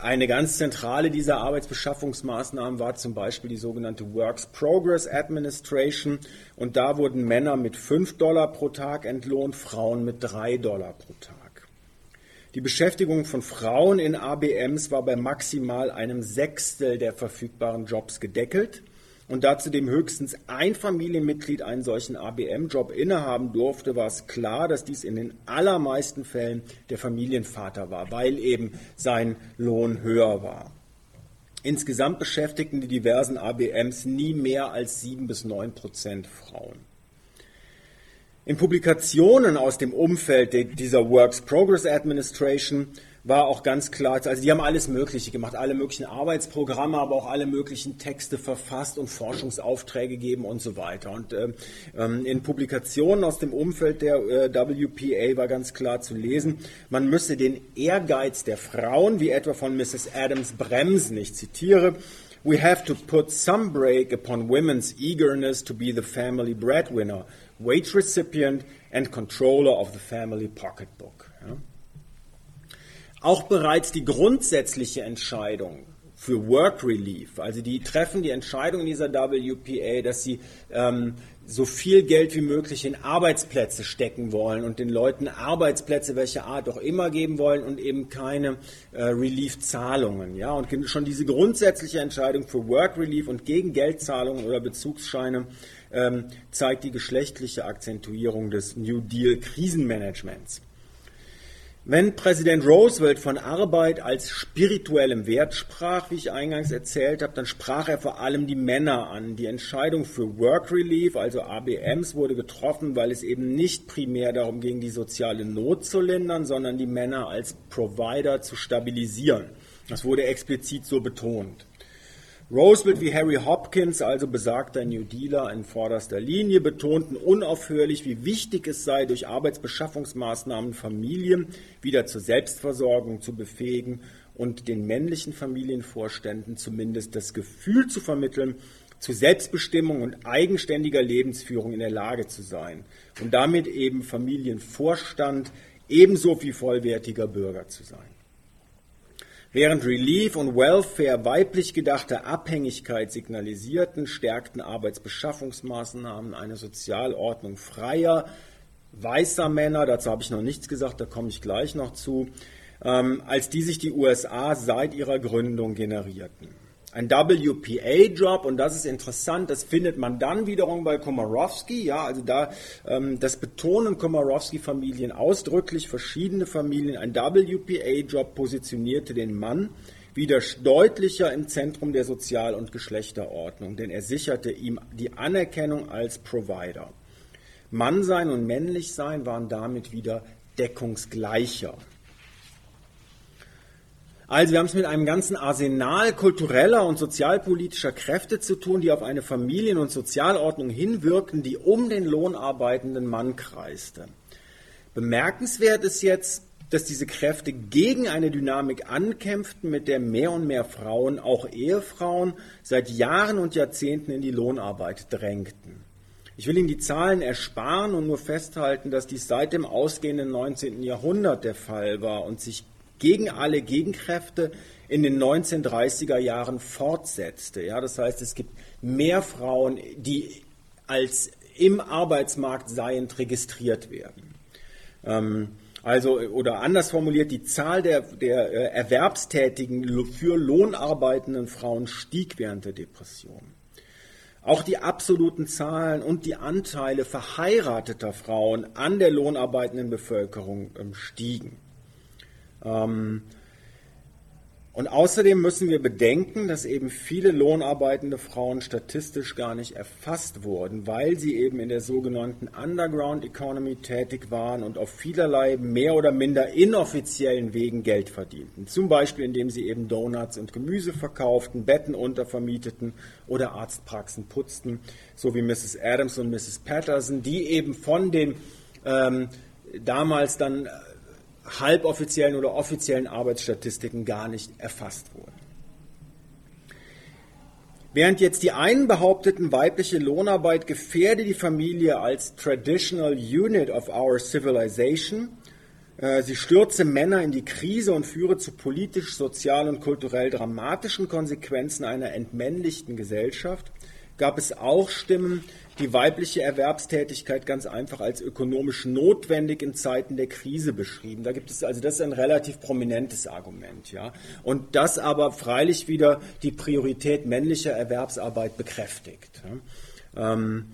Eine ganz zentrale dieser Arbeitsbeschaffungsmaßnahmen war zum Beispiel die sogenannte Works Progress Administration. Und da wurden Männer mit 5 Dollar pro Tag entlohnt, Frauen mit 3 Dollar pro Tag. Die Beschäftigung von Frauen in ABMs war bei maximal einem Sechstel der verfügbaren Jobs gedeckelt und da zudem höchstens ein Familienmitglied einen solchen ABM-Job innehaben durfte, war es klar, dass dies in den allermeisten Fällen der Familienvater war, weil eben sein Lohn höher war. Insgesamt beschäftigten die diversen ABMs nie mehr als sieben bis neun Prozent Frauen. In Publikationen aus dem Umfeld dieser Works Progress Administration war auch ganz klar, also die haben alles Mögliche gemacht, alle möglichen Arbeitsprogramme, aber auch alle möglichen Texte verfasst und Forschungsaufträge gegeben und so weiter. Und ähm, ähm in Publikationen aus dem Umfeld der äh, WPA war ganz klar zu lesen, man müsse den Ehrgeiz der Frauen, wie etwa von Mrs. Adams, bremsen. Ich zitiere, We have to put some brake upon women's eagerness to be the family breadwinner, wage recipient and controller of the family pocketbook. Auch bereits die grundsätzliche Entscheidung für Work Relief, also die treffen die Entscheidung in dieser WPA, dass sie ähm, so viel Geld wie möglich in Arbeitsplätze stecken wollen und den Leuten Arbeitsplätze welcher Art auch immer geben wollen und eben keine äh, Relief-Zahlungen. Ja? Und schon diese grundsätzliche Entscheidung für Work Relief und gegen Geldzahlungen oder Bezugsscheine ähm, zeigt die geschlechtliche Akzentuierung des New Deal Krisenmanagements. Wenn Präsident Roosevelt von Arbeit als spirituellem Wert sprach, wie ich eingangs erzählt habe, dann sprach er vor allem die Männer an. Die Entscheidung für Work Relief, also ABMs, wurde getroffen, weil es eben nicht primär darum ging, die soziale Not zu lindern, sondern die Männer als Provider zu stabilisieren. Das wurde explizit so betont. Roosevelt wie Harry Hopkins, also besagter New Dealer in vorderster Linie, betonten unaufhörlich, wie wichtig es sei, durch Arbeitsbeschaffungsmaßnahmen Familien wieder zur Selbstversorgung zu befähigen und den männlichen Familienvorständen zumindest das Gefühl zu vermitteln, zu Selbstbestimmung und eigenständiger Lebensführung in der Lage zu sein und damit eben Familienvorstand ebenso wie vollwertiger Bürger zu sein. Während Relief und Welfare weiblich gedachte Abhängigkeit signalisierten, stärkten Arbeitsbeschaffungsmaßnahmen eine Sozialordnung freier, weißer Männer, dazu habe ich noch nichts gesagt, da komme ich gleich noch zu, ähm, als die sich die USA seit ihrer Gründung generierten ein WPA-Job und das ist interessant, das findet man dann wiederum bei Komorowski, ja, also da, ähm, das betonen Komorowski-Familien ausdrücklich, verschiedene Familien, ein WPA-Job positionierte den Mann wieder deutlicher im Zentrum der Sozial- und Geschlechterordnung, denn er sicherte ihm die Anerkennung als Provider. Mannsein und Männlichsein waren damit wieder deckungsgleicher. Also wir haben es mit einem ganzen Arsenal kultureller und sozialpolitischer Kräfte zu tun, die auf eine Familien- und Sozialordnung hinwirken, die um den lohnarbeitenden Mann kreiste. Bemerkenswert ist jetzt, dass diese Kräfte gegen eine Dynamik ankämpften, mit der mehr und mehr Frauen, auch Ehefrauen, seit Jahren und Jahrzehnten in die Lohnarbeit drängten. Ich will Ihnen die Zahlen ersparen und nur festhalten, dass dies seit dem ausgehenden 19. Jahrhundert der Fall war und sich gegen alle Gegenkräfte in den 1930er Jahren fortsetzte. Ja, das heißt, es gibt mehr Frauen, die als im Arbeitsmarkt seiend registriert werden. Ähm, Also, oder anders formuliert, die Zahl der, der äh, erwerbstätigen, für Lohn arbeitenden Frauen stieg während der Depression. Auch die absoluten Zahlen und die Anteile verheirateter Frauen an der lohnarbeitenden Bevölkerung ähm, stiegen. Ähm, und außerdem müssen wir bedenken, dass eben viele lohnarbeitende Frauen statistisch gar nicht erfasst wurden, weil sie eben in der sogenannten Underground Economy tätig waren und auf vielerlei mehr oder minder inoffiziellen Wegen Geld verdienten. Zum Beispiel indem sie eben Donuts und Gemüse verkauften, Betten untervermieteten oder Arztpraxen putzten, so wie Mrs. Adams und Mrs. Patterson, die eben von den ähm, damals dann halboffiziellen oder offiziellen Arbeitsstatistiken gar nicht erfasst wurden. Während jetzt die einen behaupteten, weibliche Lohnarbeit gefährde die Familie als traditional unit of our civilization, äh, sie stürze Männer in die Krise und führe zu politisch, sozial und kulturell dramatischen Konsequenzen einer entmännlichten Gesellschaft, gab es auch Stimmen, die weibliche Erwerbstätigkeit ganz einfach als ökonomisch notwendig in Zeiten der Krise beschrieben. Da gibt es also das ist ein relativ prominentes Argument, ja. Und das aber freilich wieder die Priorität männlicher Erwerbsarbeit bekräftigt. Ja. Ähm,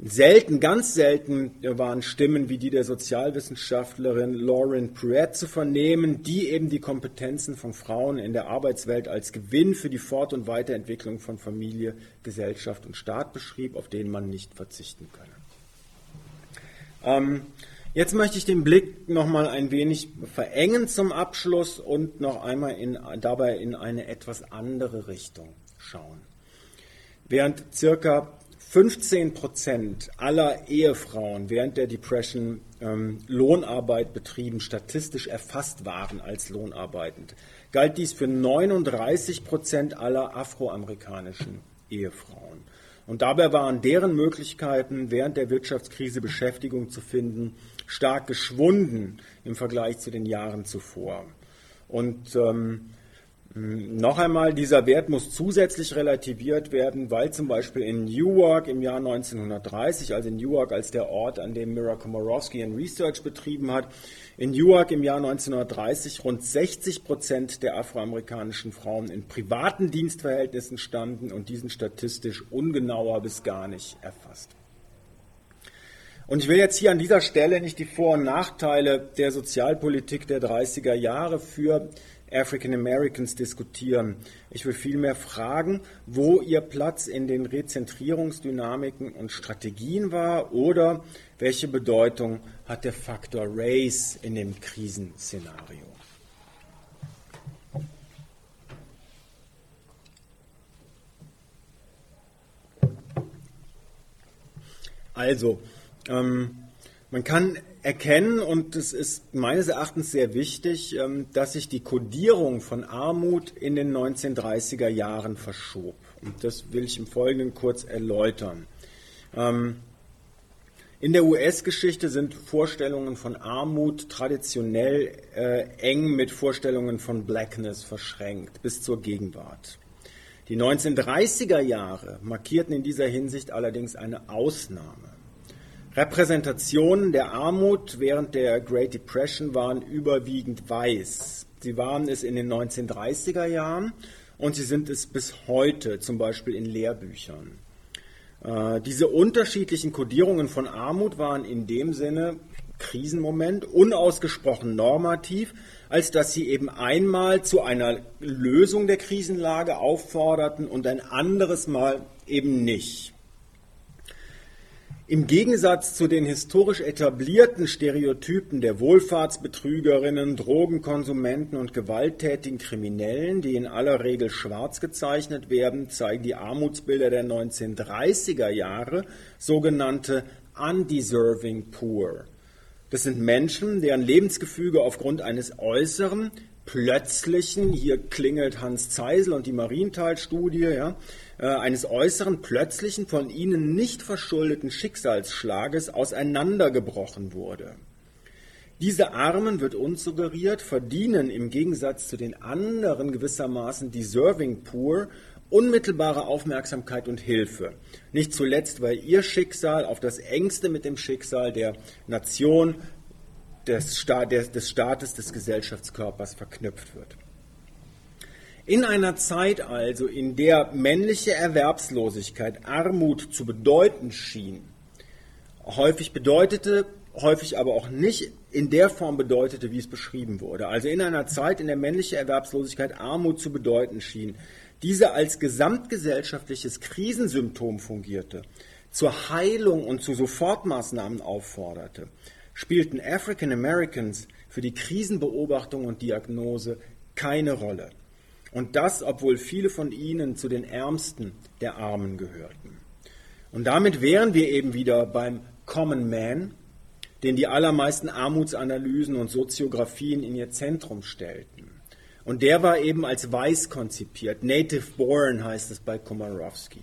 Selten, ganz selten waren Stimmen wie die der Sozialwissenschaftlerin Lauren Pruett zu vernehmen, die eben die Kompetenzen von Frauen in der Arbeitswelt als Gewinn für die Fort- und Weiterentwicklung von Familie, Gesellschaft und Staat beschrieb, auf den man nicht verzichten könne. Ähm, jetzt möchte ich den Blick noch mal ein wenig verengen zum Abschluss und noch einmal in, dabei in eine etwas andere Richtung schauen. Während circa 15 Prozent aller Ehefrauen während der Depression ähm, Lohnarbeit betrieben, statistisch erfasst waren als lohnarbeitend, galt dies für 39 Prozent aller afroamerikanischen Ehefrauen. Und dabei waren deren Möglichkeiten, während der Wirtschaftskrise Beschäftigung zu finden, stark geschwunden im Vergleich zu den Jahren zuvor. Und ähm, noch einmal, dieser Wert muss zusätzlich relativiert werden, weil zum Beispiel in Newark im Jahr 1930, also in Newark als der Ort, an dem Mira Komorowski ein Research betrieben hat, in Newark im Jahr 1930 rund 60 Prozent der afroamerikanischen Frauen in privaten Dienstverhältnissen standen und diesen statistisch ungenauer bis gar nicht erfasst. Und ich will jetzt hier an dieser Stelle nicht die Vor- und Nachteile der Sozialpolitik der 30er Jahre für African Americans diskutieren. Ich will vielmehr fragen, wo ihr Platz in den Rezentrierungsdynamiken und Strategien war oder welche Bedeutung hat der Faktor Race in dem Krisenszenario. Also, ähm, man kann erkennen, und es ist meines Erachtens sehr wichtig, ähm, dass sich die Kodierung von Armut in den 1930er Jahren verschob. Und das will ich im Folgenden kurz erläutern. Ähm, in der US-Geschichte sind Vorstellungen von Armut traditionell äh, eng mit Vorstellungen von Blackness verschränkt bis zur Gegenwart. Die 1930er Jahre markierten in dieser Hinsicht allerdings eine Ausnahme. Repräsentationen der Armut während der Great Depression waren überwiegend weiß. Sie waren es in den 1930er Jahren und sie sind es bis heute, zum Beispiel in Lehrbüchern. Äh, diese unterschiedlichen Kodierungen von Armut waren in dem Sinne Krisenmoment unausgesprochen normativ, als dass sie eben einmal zu einer Lösung der Krisenlage aufforderten und ein anderes Mal eben nicht. Im Gegensatz zu den historisch etablierten Stereotypen der Wohlfahrtsbetrügerinnen, Drogenkonsumenten und gewalttätigen Kriminellen, die in aller Regel schwarz gezeichnet werden, zeigen die Armutsbilder der 1930er Jahre sogenannte undeserving poor. Das sind Menschen, deren Lebensgefüge aufgrund eines äußeren, plötzlichen, hier klingelt Hans Zeisel und die Marienthal-Studie, ja, eines äußeren, plötzlichen, von ihnen nicht verschuldeten Schicksalsschlages auseinandergebrochen wurde. Diese Armen, wird uns suggeriert, verdienen im Gegensatz zu den anderen gewissermaßen deserving poor unmittelbare Aufmerksamkeit und Hilfe. Nicht zuletzt, weil ihr Schicksal auf das engste mit dem Schicksal der Nation des, des Staates, des Gesellschaftskörpers verknüpft wird. In einer Zeit also, in der männliche Erwerbslosigkeit Armut zu bedeuten schien, häufig bedeutete, häufig aber auch nicht in der Form bedeutete, wie es beschrieben wurde. Also in einer Zeit, in der männliche Erwerbslosigkeit Armut zu bedeuten schien, diese als gesamtgesellschaftliches Krisensymptom fungierte, zur Heilung und zu Sofortmaßnahmen aufforderte, spielten African Americans für die Krisenbeobachtung und Diagnose keine Rolle. Und das, obwohl viele von ihnen zu den Ärmsten der Armen gehörten. Und damit wären wir eben wieder beim Common Man, den die allermeisten Armutsanalysen und Soziografien in ihr Zentrum stellten. Und der war eben als weiß konzipiert. Native born heißt es bei Komorowski.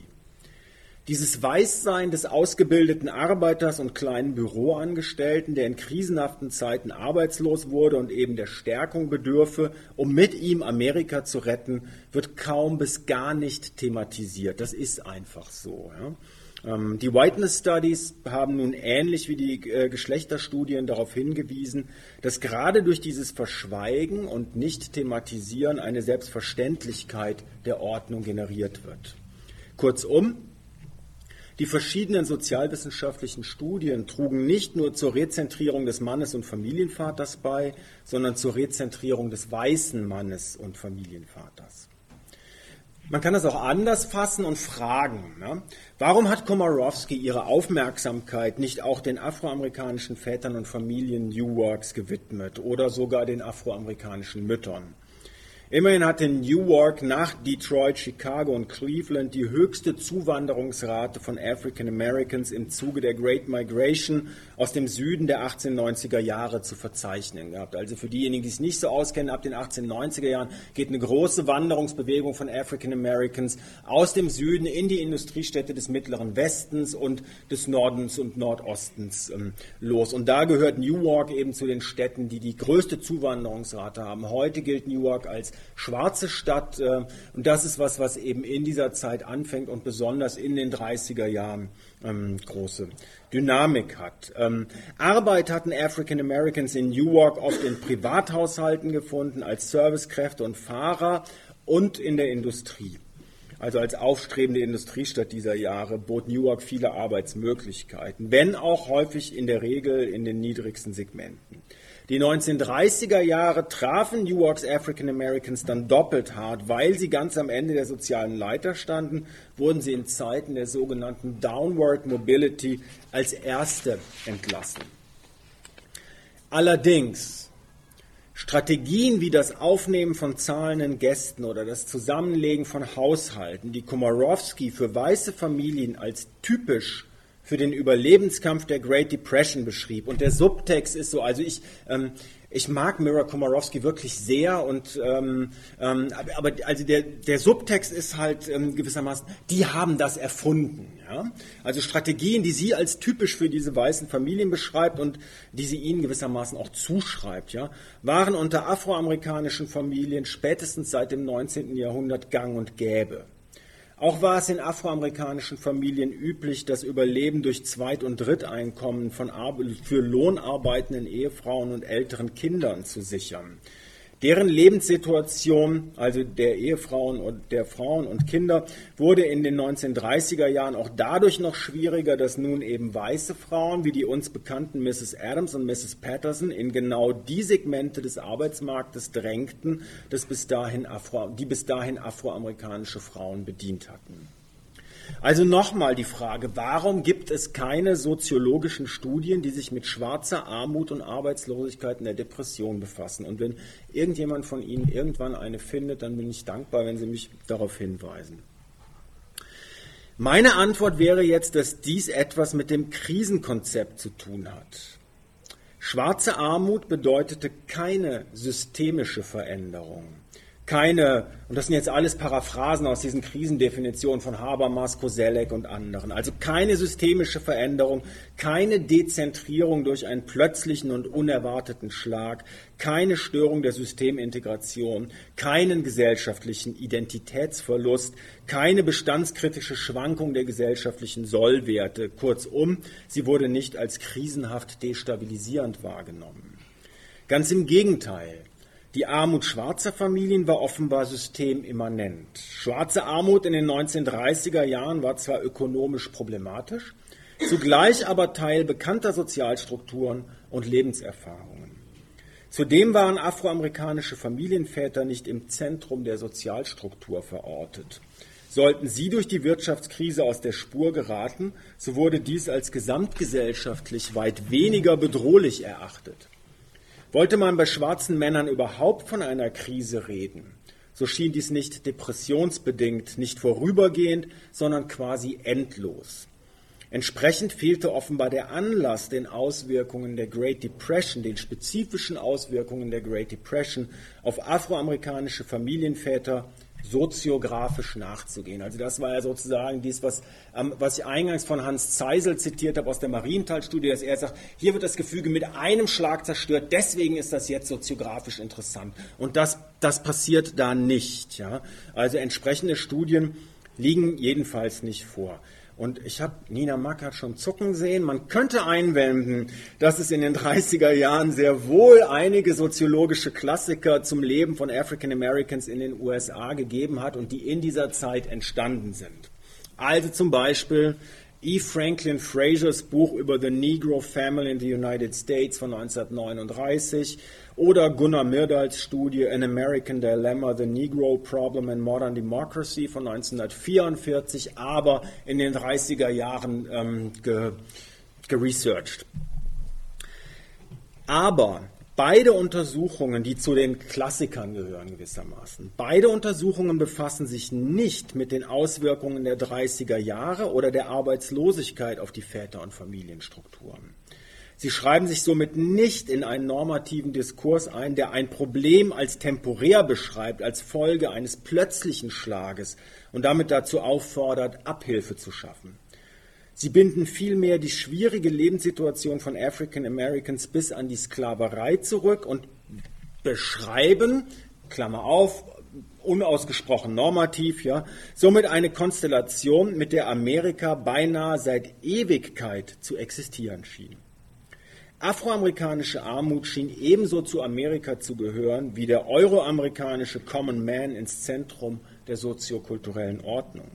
Dieses Weißsein des ausgebildeten Arbeiters und kleinen Büroangestellten, der in krisenhaften Zeiten arbeitslos wurde und eben der Stärkung bedürfe, um mit ihm Amerika zu retten, wird kaum bis gar nicht thematisiert. Das ist einfach so. Ja. Ähm, die Whiteness Studies haben nun ähnlich wie die äh, Geschlechterstudien darauf hingewiesen, dass gerade durch dieses Verschweigen und Nicht-Thematisieren eine Selbstverständlichkeit der Ordnung generiert wird. Kurzum, die verschiedenen sozialwissenschaftlichen Studien trugen nicht nur zur Rezentrierung des Mannes und Familienvaters bei, sondern zur Rezentrierung des weißen Mannes und Familienvaters. Man kann das auch anders fassen und fragen, ja? warum hat Komorowski ihre Aufmerksamkeit nicht auch den afroamerikanischen Vätern und Familien Newarks gewidmet oder sogar den afroamerikanischen Müttern? Immerhin hatte Newark nach Detroit, Chicago und Cleveland die höchste Zuwanderungsrate von African Americans im Zuge der Great Migration aus dem Süden der 1890er Jahre zu verzeichnen gehabt. Also für diejenigen, die es nicht so auskennen, ab den 1890er Jahren geht eine große Wanderungsbewegung von African Americans aus dem Süden in die Industriestädte des Mittleren Westens und des Nordens und Nordostens ähm, los. Und da gehört Newark eben zu den Städten, die die größte Zuwanderungsrate haben. Heute gilt Newark als schwarze Stadt. Äh, und das ist was, was eben in dieser Zeit anfängt und besonders in den 30er Jahren ähm, große Dynamik hat. Ähm, Arbeit hatten African Americans in Newark oft in Privathaushalten gefunden, als Servicekräfte und Fahrer und in der Industrie. Also als aufstrebende Industriestadt dieser Jahre bot Newark viele Arbeitsmöglichkeiten, wenn auch häufig in der Regel in den niedrigsten Segmenten. Die 1930er Jahre trafen Newarks African Americans dann doppelt hart, weil sie ganz am Ende der sozialen Leiter standen, wurden sie in Zeiten der sogenannten Downward Mobility als Erste entlassen. Allerdings Strategien wie das Aufnehmen von zahlenden Gästen oder das Zusammenlegen von Haushalten, die Komorowski für weiße Familien als typisch für den Überlebenskampf der Great Depression beschrieb. Und der Subtext ist so, also ich, ähm, ich mag Mira Komorowski wirklich sehr und ähm, ähm, aber also der, der Subtext ist halt ähm, gewissermaßen, die haben das erfunden. Ja? Also Strategien, die sie als typisch für diese weißen Familien beschreibt und die sie ihnen gewissermaßen auch zuschreibt, ja, waren unter afroamerikanischen Familien spätestens seit dem 19. Jahrhundert gang und gäbe. Auch war es in afroamerikanischen Familien üblich, das Überleben durch Zweit- und Dritteinkommen von für lohnarbeitenden Ehefrauen und älteren Kindern zu sichern. Deren Lebenssituation, also der Ehefrauen und der Frauen und Kinder, wurde in den 1930er Jahren auch dadurch noch schwieriger, dass nun eben weiße Frauen wie die uns bekannten Mrs. Adams und Mrs. Patterson in genau die Segmente des Arbeitsmarktes drängten, bis dahin Afro, die bis dahin afroamerikanische Frauen bedient hatten. Also nochmal die Frage, warum gibt es keine soziologischen Studien, die sich mit schwarzer Armut und Arbeitslosigkeit in der Depression befassen? Und wenn irgendjemand von Ihnen irgendwann eine findet, dann bin ich dankbar, wenn Sie mich darauf hinweisen. Meine Antwort wäre jetzt, dass dies etwas mit dem Krisenkonzept zu tun hat. Schwarze Armut bedeutete keine systemische Veränderung keine, und das sind jetzt alles Paraphrasen aus diesen Krisendefinitionen von Habermas, Koselleck und anderen, also keine systemische Veränderung, keine Dezentrierung durch einen plötzlichen und unerwarteten Schlag, keine Störung der Systemintegration, keinen gesellschaftlichen Identitätsverlust, keine bestandskritische Schwankung der gesellschaftlichen Sollwerte. Kurzum, sie wurde nicht als krisenhaft destabilisierend wahrgenommen. Ganz im Gegenteil. Die Armut schwarzer Familien war offenbar systemimmanent. Schwarze Armut in den 1930er Jahren war zwar ökonomisch problematisch, zugleich aber Teil bekannter Sozialstrukturen und Lebenserfahrungen. Zudem waren afroamerikanische Familienväter nicht im Zentrum der Sozialstruktur verortet. Sollten sie durch die Wirtschaftskrise aus der Spur geraten, so wurde dies als gesamtgesellschaftlich weit weniger bedrohlich erachtet. Wollte man bei schwarzen Männern überhaupt von einer Krise reden, so schien dies nicht depressionsbedingt, nicht vorübergehend, sondern quasi endlos. Entsprechend fehlte offenbar der Anlass, den Auswirkungen der Great Depression, den spezifischen Auswirkungen der Great Depression auf afroamerikanische Familienväter soziografisch nachzugehen. Also das war ja sozusagen dies, was, ähm, was ich eingangs von Hans Zeisel zitiert habe aus der Marienthal-Studie, dass er sagt, hier wird das Gefüge mit einem Schlag zerstört, deswegen ist das jetzt soziografisch interessant. Und das, das passiert da nicht. Ja? Also entsprechende Studien liegen jedenfalls nicht vor. Und ich habe Nina Mackert schon zucken sehen. Man könnte einwenden, dass es in den 30er Jahren sehr wohl einige soziologische Klassiker zum Leben von African Americans in den USA gegeben hat und die in dieser Zeit entstanden sind. Also zum Beispiel E. Franklin Frazier's Buch über The Negro Family in the United States von 1939 oder Gunnar Myrdals Studie An American Dilemma, The Negro Problem in Modern Democracy von 1944, aber in den 30er Jahren ähm, geresearched. Aber Beide Untersuchungen, die zu den Klassikern gehören gewissermaßen, beide Untersuchungen befassen sich nicht mit den Auswirkungen der 30er Jahre oder der Arbeitslosigkeit auf die Väter- und Familienstrukturen. Sie schreiben sich somit nicht in einen normativen Diskurs ein, der ein Problem als temporär beschreibt, als Folge eines plötzlichen Schlages und damit dazu auffordert, Abhilfe zu schaffen. Sie binden vielmehr die schwierige Lebenssituation von African Americans bis an die Sklaverei zurück und beschreiben, Klammer auf, unausgesprochen normativ, ja, somit eine Konstellation, mit der Amerika beinahe seit Ewigkeit zu existieren schien. Afroamerikanische Armut schien ebenso zu Amerika zu gehören wie der euroamerikanische Common Man ins Zentrum der soziokulturellen Ordnung.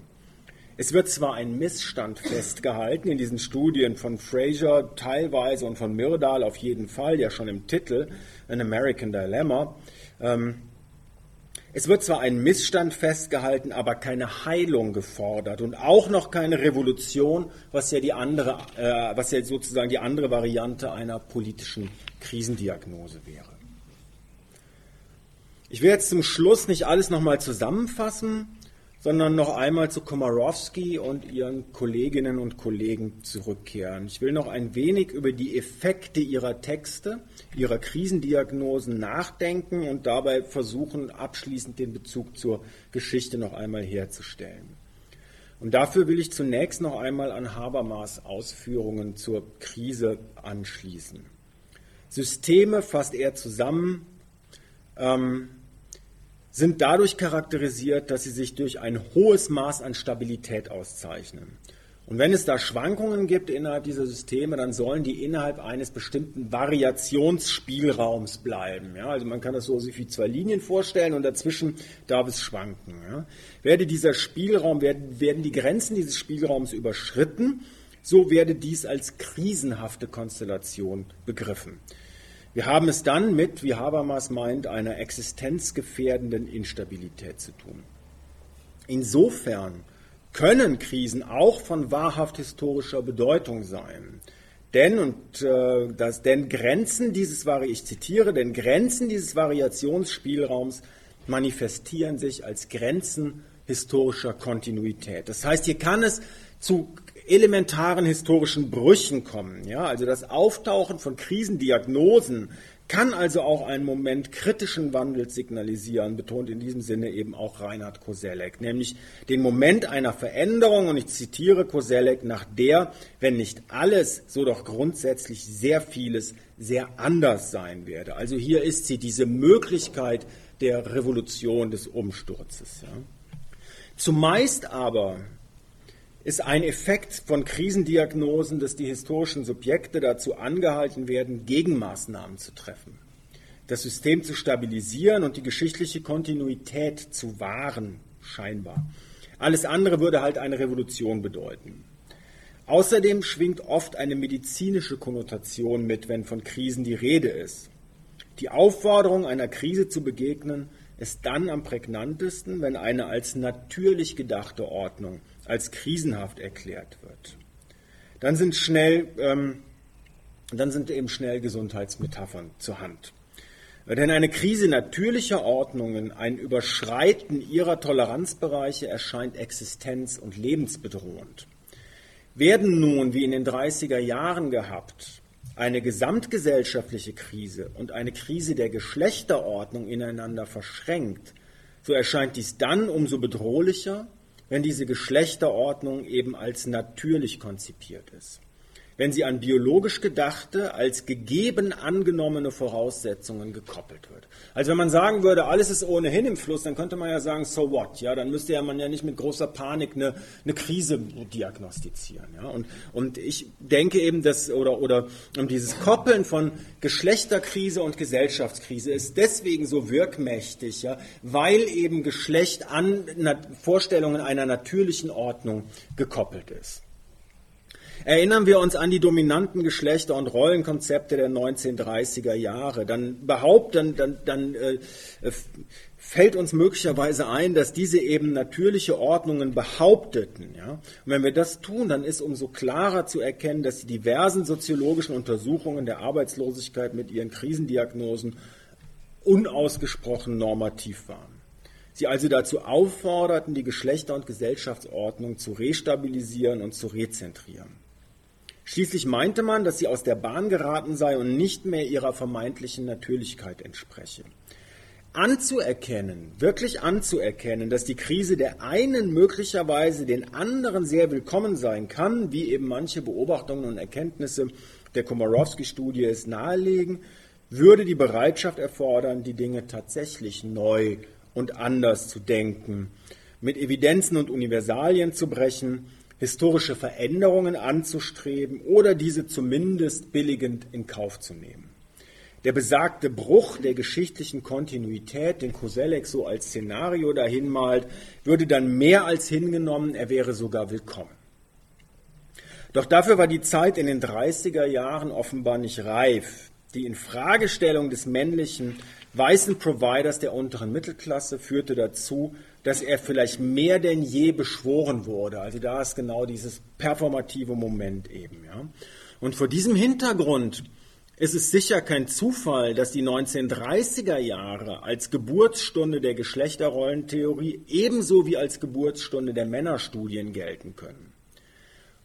Es wird zwar ein Missstand festgehalten in diesen Studien von Fraser teilweise und von Myrdal auf jeden Fall, ja schon im Titel, An American Dilemma. Ähm, es wird zwar ein Missstand festgehalten, aber keine Heilung gefordert und auch noch keine Revolution, was ja die andere, äh, was ja sozusagen die andere Variante einer politischen Krisendiagnose wäre. Ich will jetzt zum Schluss nicht alles nochmal zusammenfassen sondern noch einmal zu Komorowski und ihren Kolleginnen und Kollegen zurückkehren. Ich will noch ein wenig über die Effekte ihrer Texte, ihrer Krisendiagnosen nachdenken und dabei versuchen, abschließend den Bezug zur Geschichte noch einmal herzustellen. Und dafür will ich zunächst noch einmal an Habermas Ausführungen zur Krise anschließen. Systeme fasst er zusammen, ähm, sind dadurch charakterisiert, dass sie sich durch ein hohes Maß an Stabilität auszeichnen. Und wenn es da Schwankungen gibt innerhalb dieser Systeme, dann sollen die innerhalb eines bestimmten Variationsspielraums bleiben. Ja, also man kann das so wie zwei Linien vorstellen und dazwischen darf es schwanken. Ja. Werde dieser Spielraum, werden, werden die Grenzen dieses Spielraums überschritten, so werde dies als krisenhafte Konstellation begriffen. Wir haben es dann mit, wie Habermas meint, einer existenzgefährdenden Instabilität zu tun. Insofern können Krisen auch von wahrhaft historischer Bedeutung sein. Denn, und äh, das, denn Grenzen dieses, ich zitiere, denn Grenzen dieses Variationsspielraums manifestieren sich als Grenzen historischer Kontinuität. Das heißt, hier kann es zu elementaren historischen Brüchen kommen. Ja, also das Auftauchen von Krisendiagnosen kann also auch einen Moment kritischen Wandels signalisieren, betont in diesem Sinne eben auch Reinhard Koselleck, nämlich den Moment einer Veränderung, und ich zitiere Koselleck, nach der, wenn nicht alles, so doch grundsätzlich sehr vieles sehr anders sein werde. Also hier ist sie, diese Möglichkeit der Revolution des Umsturzes. Ja. Zumeist aber ist ein Effekt von Krisendiagnosen, dass die historischen Subjekte dazu angehalten werden, Gegenmaßnahmen zu treffen. das System zu stabilisieren und die geschichtliche Kontinuität zu wahren, scheinbar. Alles andere würde halt eine Revolution bedeuten. Außerdem schwingt oft eine medizinische Konnotation mit, wenn von Krisen die Rede ist. Die Aufforderung, einer Krise zu begegnen, ist dann am prägnantesten, wenn eine als natürlich gedachte Ordnung als krisenhaft erklärt wird. Dann sind schnell, ähm, dann sind eben schnell Gesundheitsmetaphern zur Hand. Denn eine Krise natürlicher Ordnungen, ein Überschreiten ihrer Toleranzbereiche erscheint existenz- und lebensbedrohend. Werden nun, wie in den 30er Jahren gehabt, eine gesamtgesellschaftliche Krise und eine Krise der Geschlechterordnung ineinander verschränkt, so erscheint dies dann umso bedrohlicher, wenn diese Geschlechterordnung eben als natürlich konzipiert ist wenn sie an biologisch gedachte, als gegeben angenommene Voraussetzungen gekoppelt wird. Also wenn man sagen würde, alles ist ohnehin im Fluss, dann könnte man ja sagen, so what? Ja, dann müsste ja man ja nicht mit großer Panik eine, eine Krise diagnostizieren. Ja? Und, und ich denke eben, dass, oder, oder dieses Koppeln von Geschlechterkrise und Gesellschaftskrise ist deswegen so wirkmächtig, ja, weil eben Geschlecht an Vorstellungen einer natürlichen Ordnung gekoppelt ist. Erinnern wir uns an die dominanten Geschlechter- und Rollenkonzepte der 1930er Jahre, dann behaupten, dann, dann äh, fällt uns möglicherweise ein, dass diese eben natürliche Ordnungen behaupteten. Ja? Und wenn wir das tun, dann ist umso klarer zu erkennen, dass die diversen soziologischen Untersuchungen der Arbeitslosigkeit mit ihren Krisendiagnosen unausgesprochen normativ waren. Sie also dazu aufforderten, die Geschlechter- und Gesellschaftsordnung zu restabilisieren und zu rezentrieren. Schließlich meinte man, dass sie aus der Bahn geraten sei und nicht mehr ihrer vermeintlichen Natürlichkeit entspreche. Anzuerkennen, wirklich anzuerkennen, dass die Krise der einen möglicherweise den anderen sehr willkommen sein kann, wie eben manche Beobachtungen und Erkenntnisse der Komorowski-Studie es nahelegen, würde die Bereitschaft erfordern, die Dinge tatsächlich neu und anders zu denken, mit Evidenzen und Universalien zu brechen historische Veränderungen anzustreben oder diese zumindest billigend in Kauf zu nehmen. Der besagte Bruch der geschichtlichen Kontinuität, den Koselleck so als Szenario dahin malt, würde dann mehr als hingenommen, er wäre sogar willkommen. Doch dafür war die Zeit in den 30er Jahren offenbar nicht reif. Die Infragestellung des männlichen weißen Providers der unteren Mittelklasse führte dazu, dass er vielleicht mehr denn je beschworen wurde. Also da ist genau dieses performative Moment eben. Ja. Und vor diesem Hintergrund ist es sicher kein Zufall, dass die 1930er Jahre als Geburtsstunde der Geschlechterrollentheorie ebenso wie als Geburtsstunde der Männerstudien gelten können.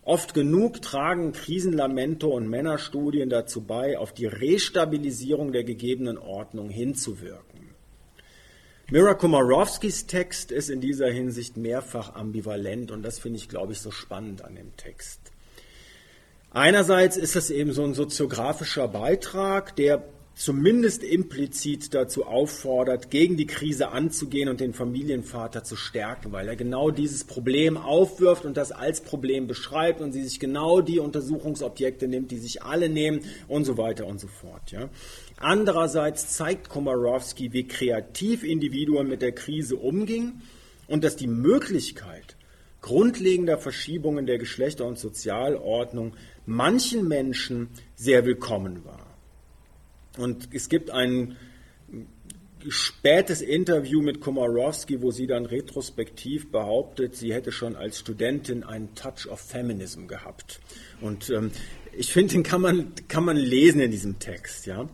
Oft genug tragen Krisenlamento und Männerstudien dazu bei, auf die Restabilisierung der gegebenen Ordnung hinzuwirken. Mira Komorowskis Text ist in dieser Hinsicht mehrfach ambivalent und das finde ich, glaube ich, so spannend an dem Text. Einerseits ist es eben so ein soziografischer Beitrag, der zumindest implizit dazu auffordert, gegen die Krise anzugehen und den Familienvater zu stärken, weil er genau dieses Problem aufwirft und das als Problem beschreibt und sie sich genau die Untersuchungsobjekte nimmt, die sich alle nehmen und so weiter und so fort. Ja. Andererseits zeigt Komorowski, wie kreativ Individuen mit der Krise umgingen und dass die Möglichkeit grundlegender Verschiebungen der Geschlechter- und Sozialordnung manchen Menschen sehr willkommen war. Und es gibt ein spätes Interview mit Komorowski, wo sie dann retrospektiv behauptet, sie hätte schon als Studentin einen Touch of Feminism gehabt. Und ähm, ich finde, den kann man, kann man lesen in diesem Text. Ja?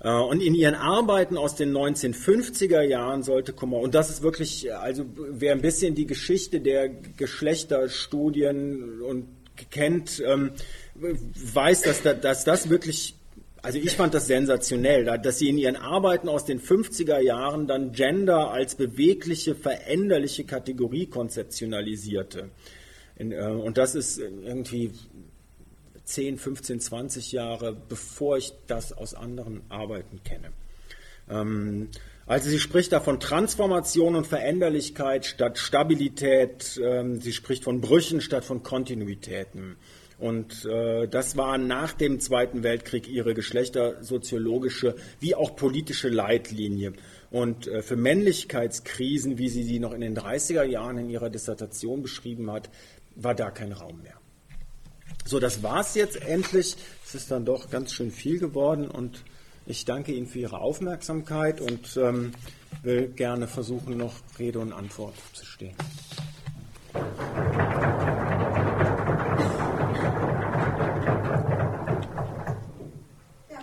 Äh, und in ihren Arbeiten aus den 1950er Jahren sollte Kummer, und das ist wirklich, also wer ein bisschen die Geschichte der Geschlechterstudien und kennt, ähm, weiß, dass, dass das wirklich, also ich fand das sensationell, dass sie in ihren Arbeiten aus den 50er Jahren dann Gender als bewegliche, veränderliche Kategorie konzeptionalisierte. Äh, und das ist irgendwie 10, 15, 20 Jahre, bevor ich das aus anderen Arbeiten kenne. Ähm, also sie spricht da von Transformation und Veränderlichkeit statt Stabilität. Ähm, sie spricht von Brüchen statt von Kontinuitäten. Und äh, das war nach dem Zweiten Weltkrieg ihre geschlechtersoziologische wie auch politische Leitlinie. Und äh, für Männlichkeitskrisen, wie sie sie noch in den 30er Jahren in ihrer Dissertation beschrieben hat, war da kein Raum mehr. So, das war's jetzt endlich. Es ist dann doch ganz schön viel geworden und ich danke Ihnen für Ihre Aufmerksamkeit und ähm, will gerne versuchen, noch Rede und Antwort zu stehen.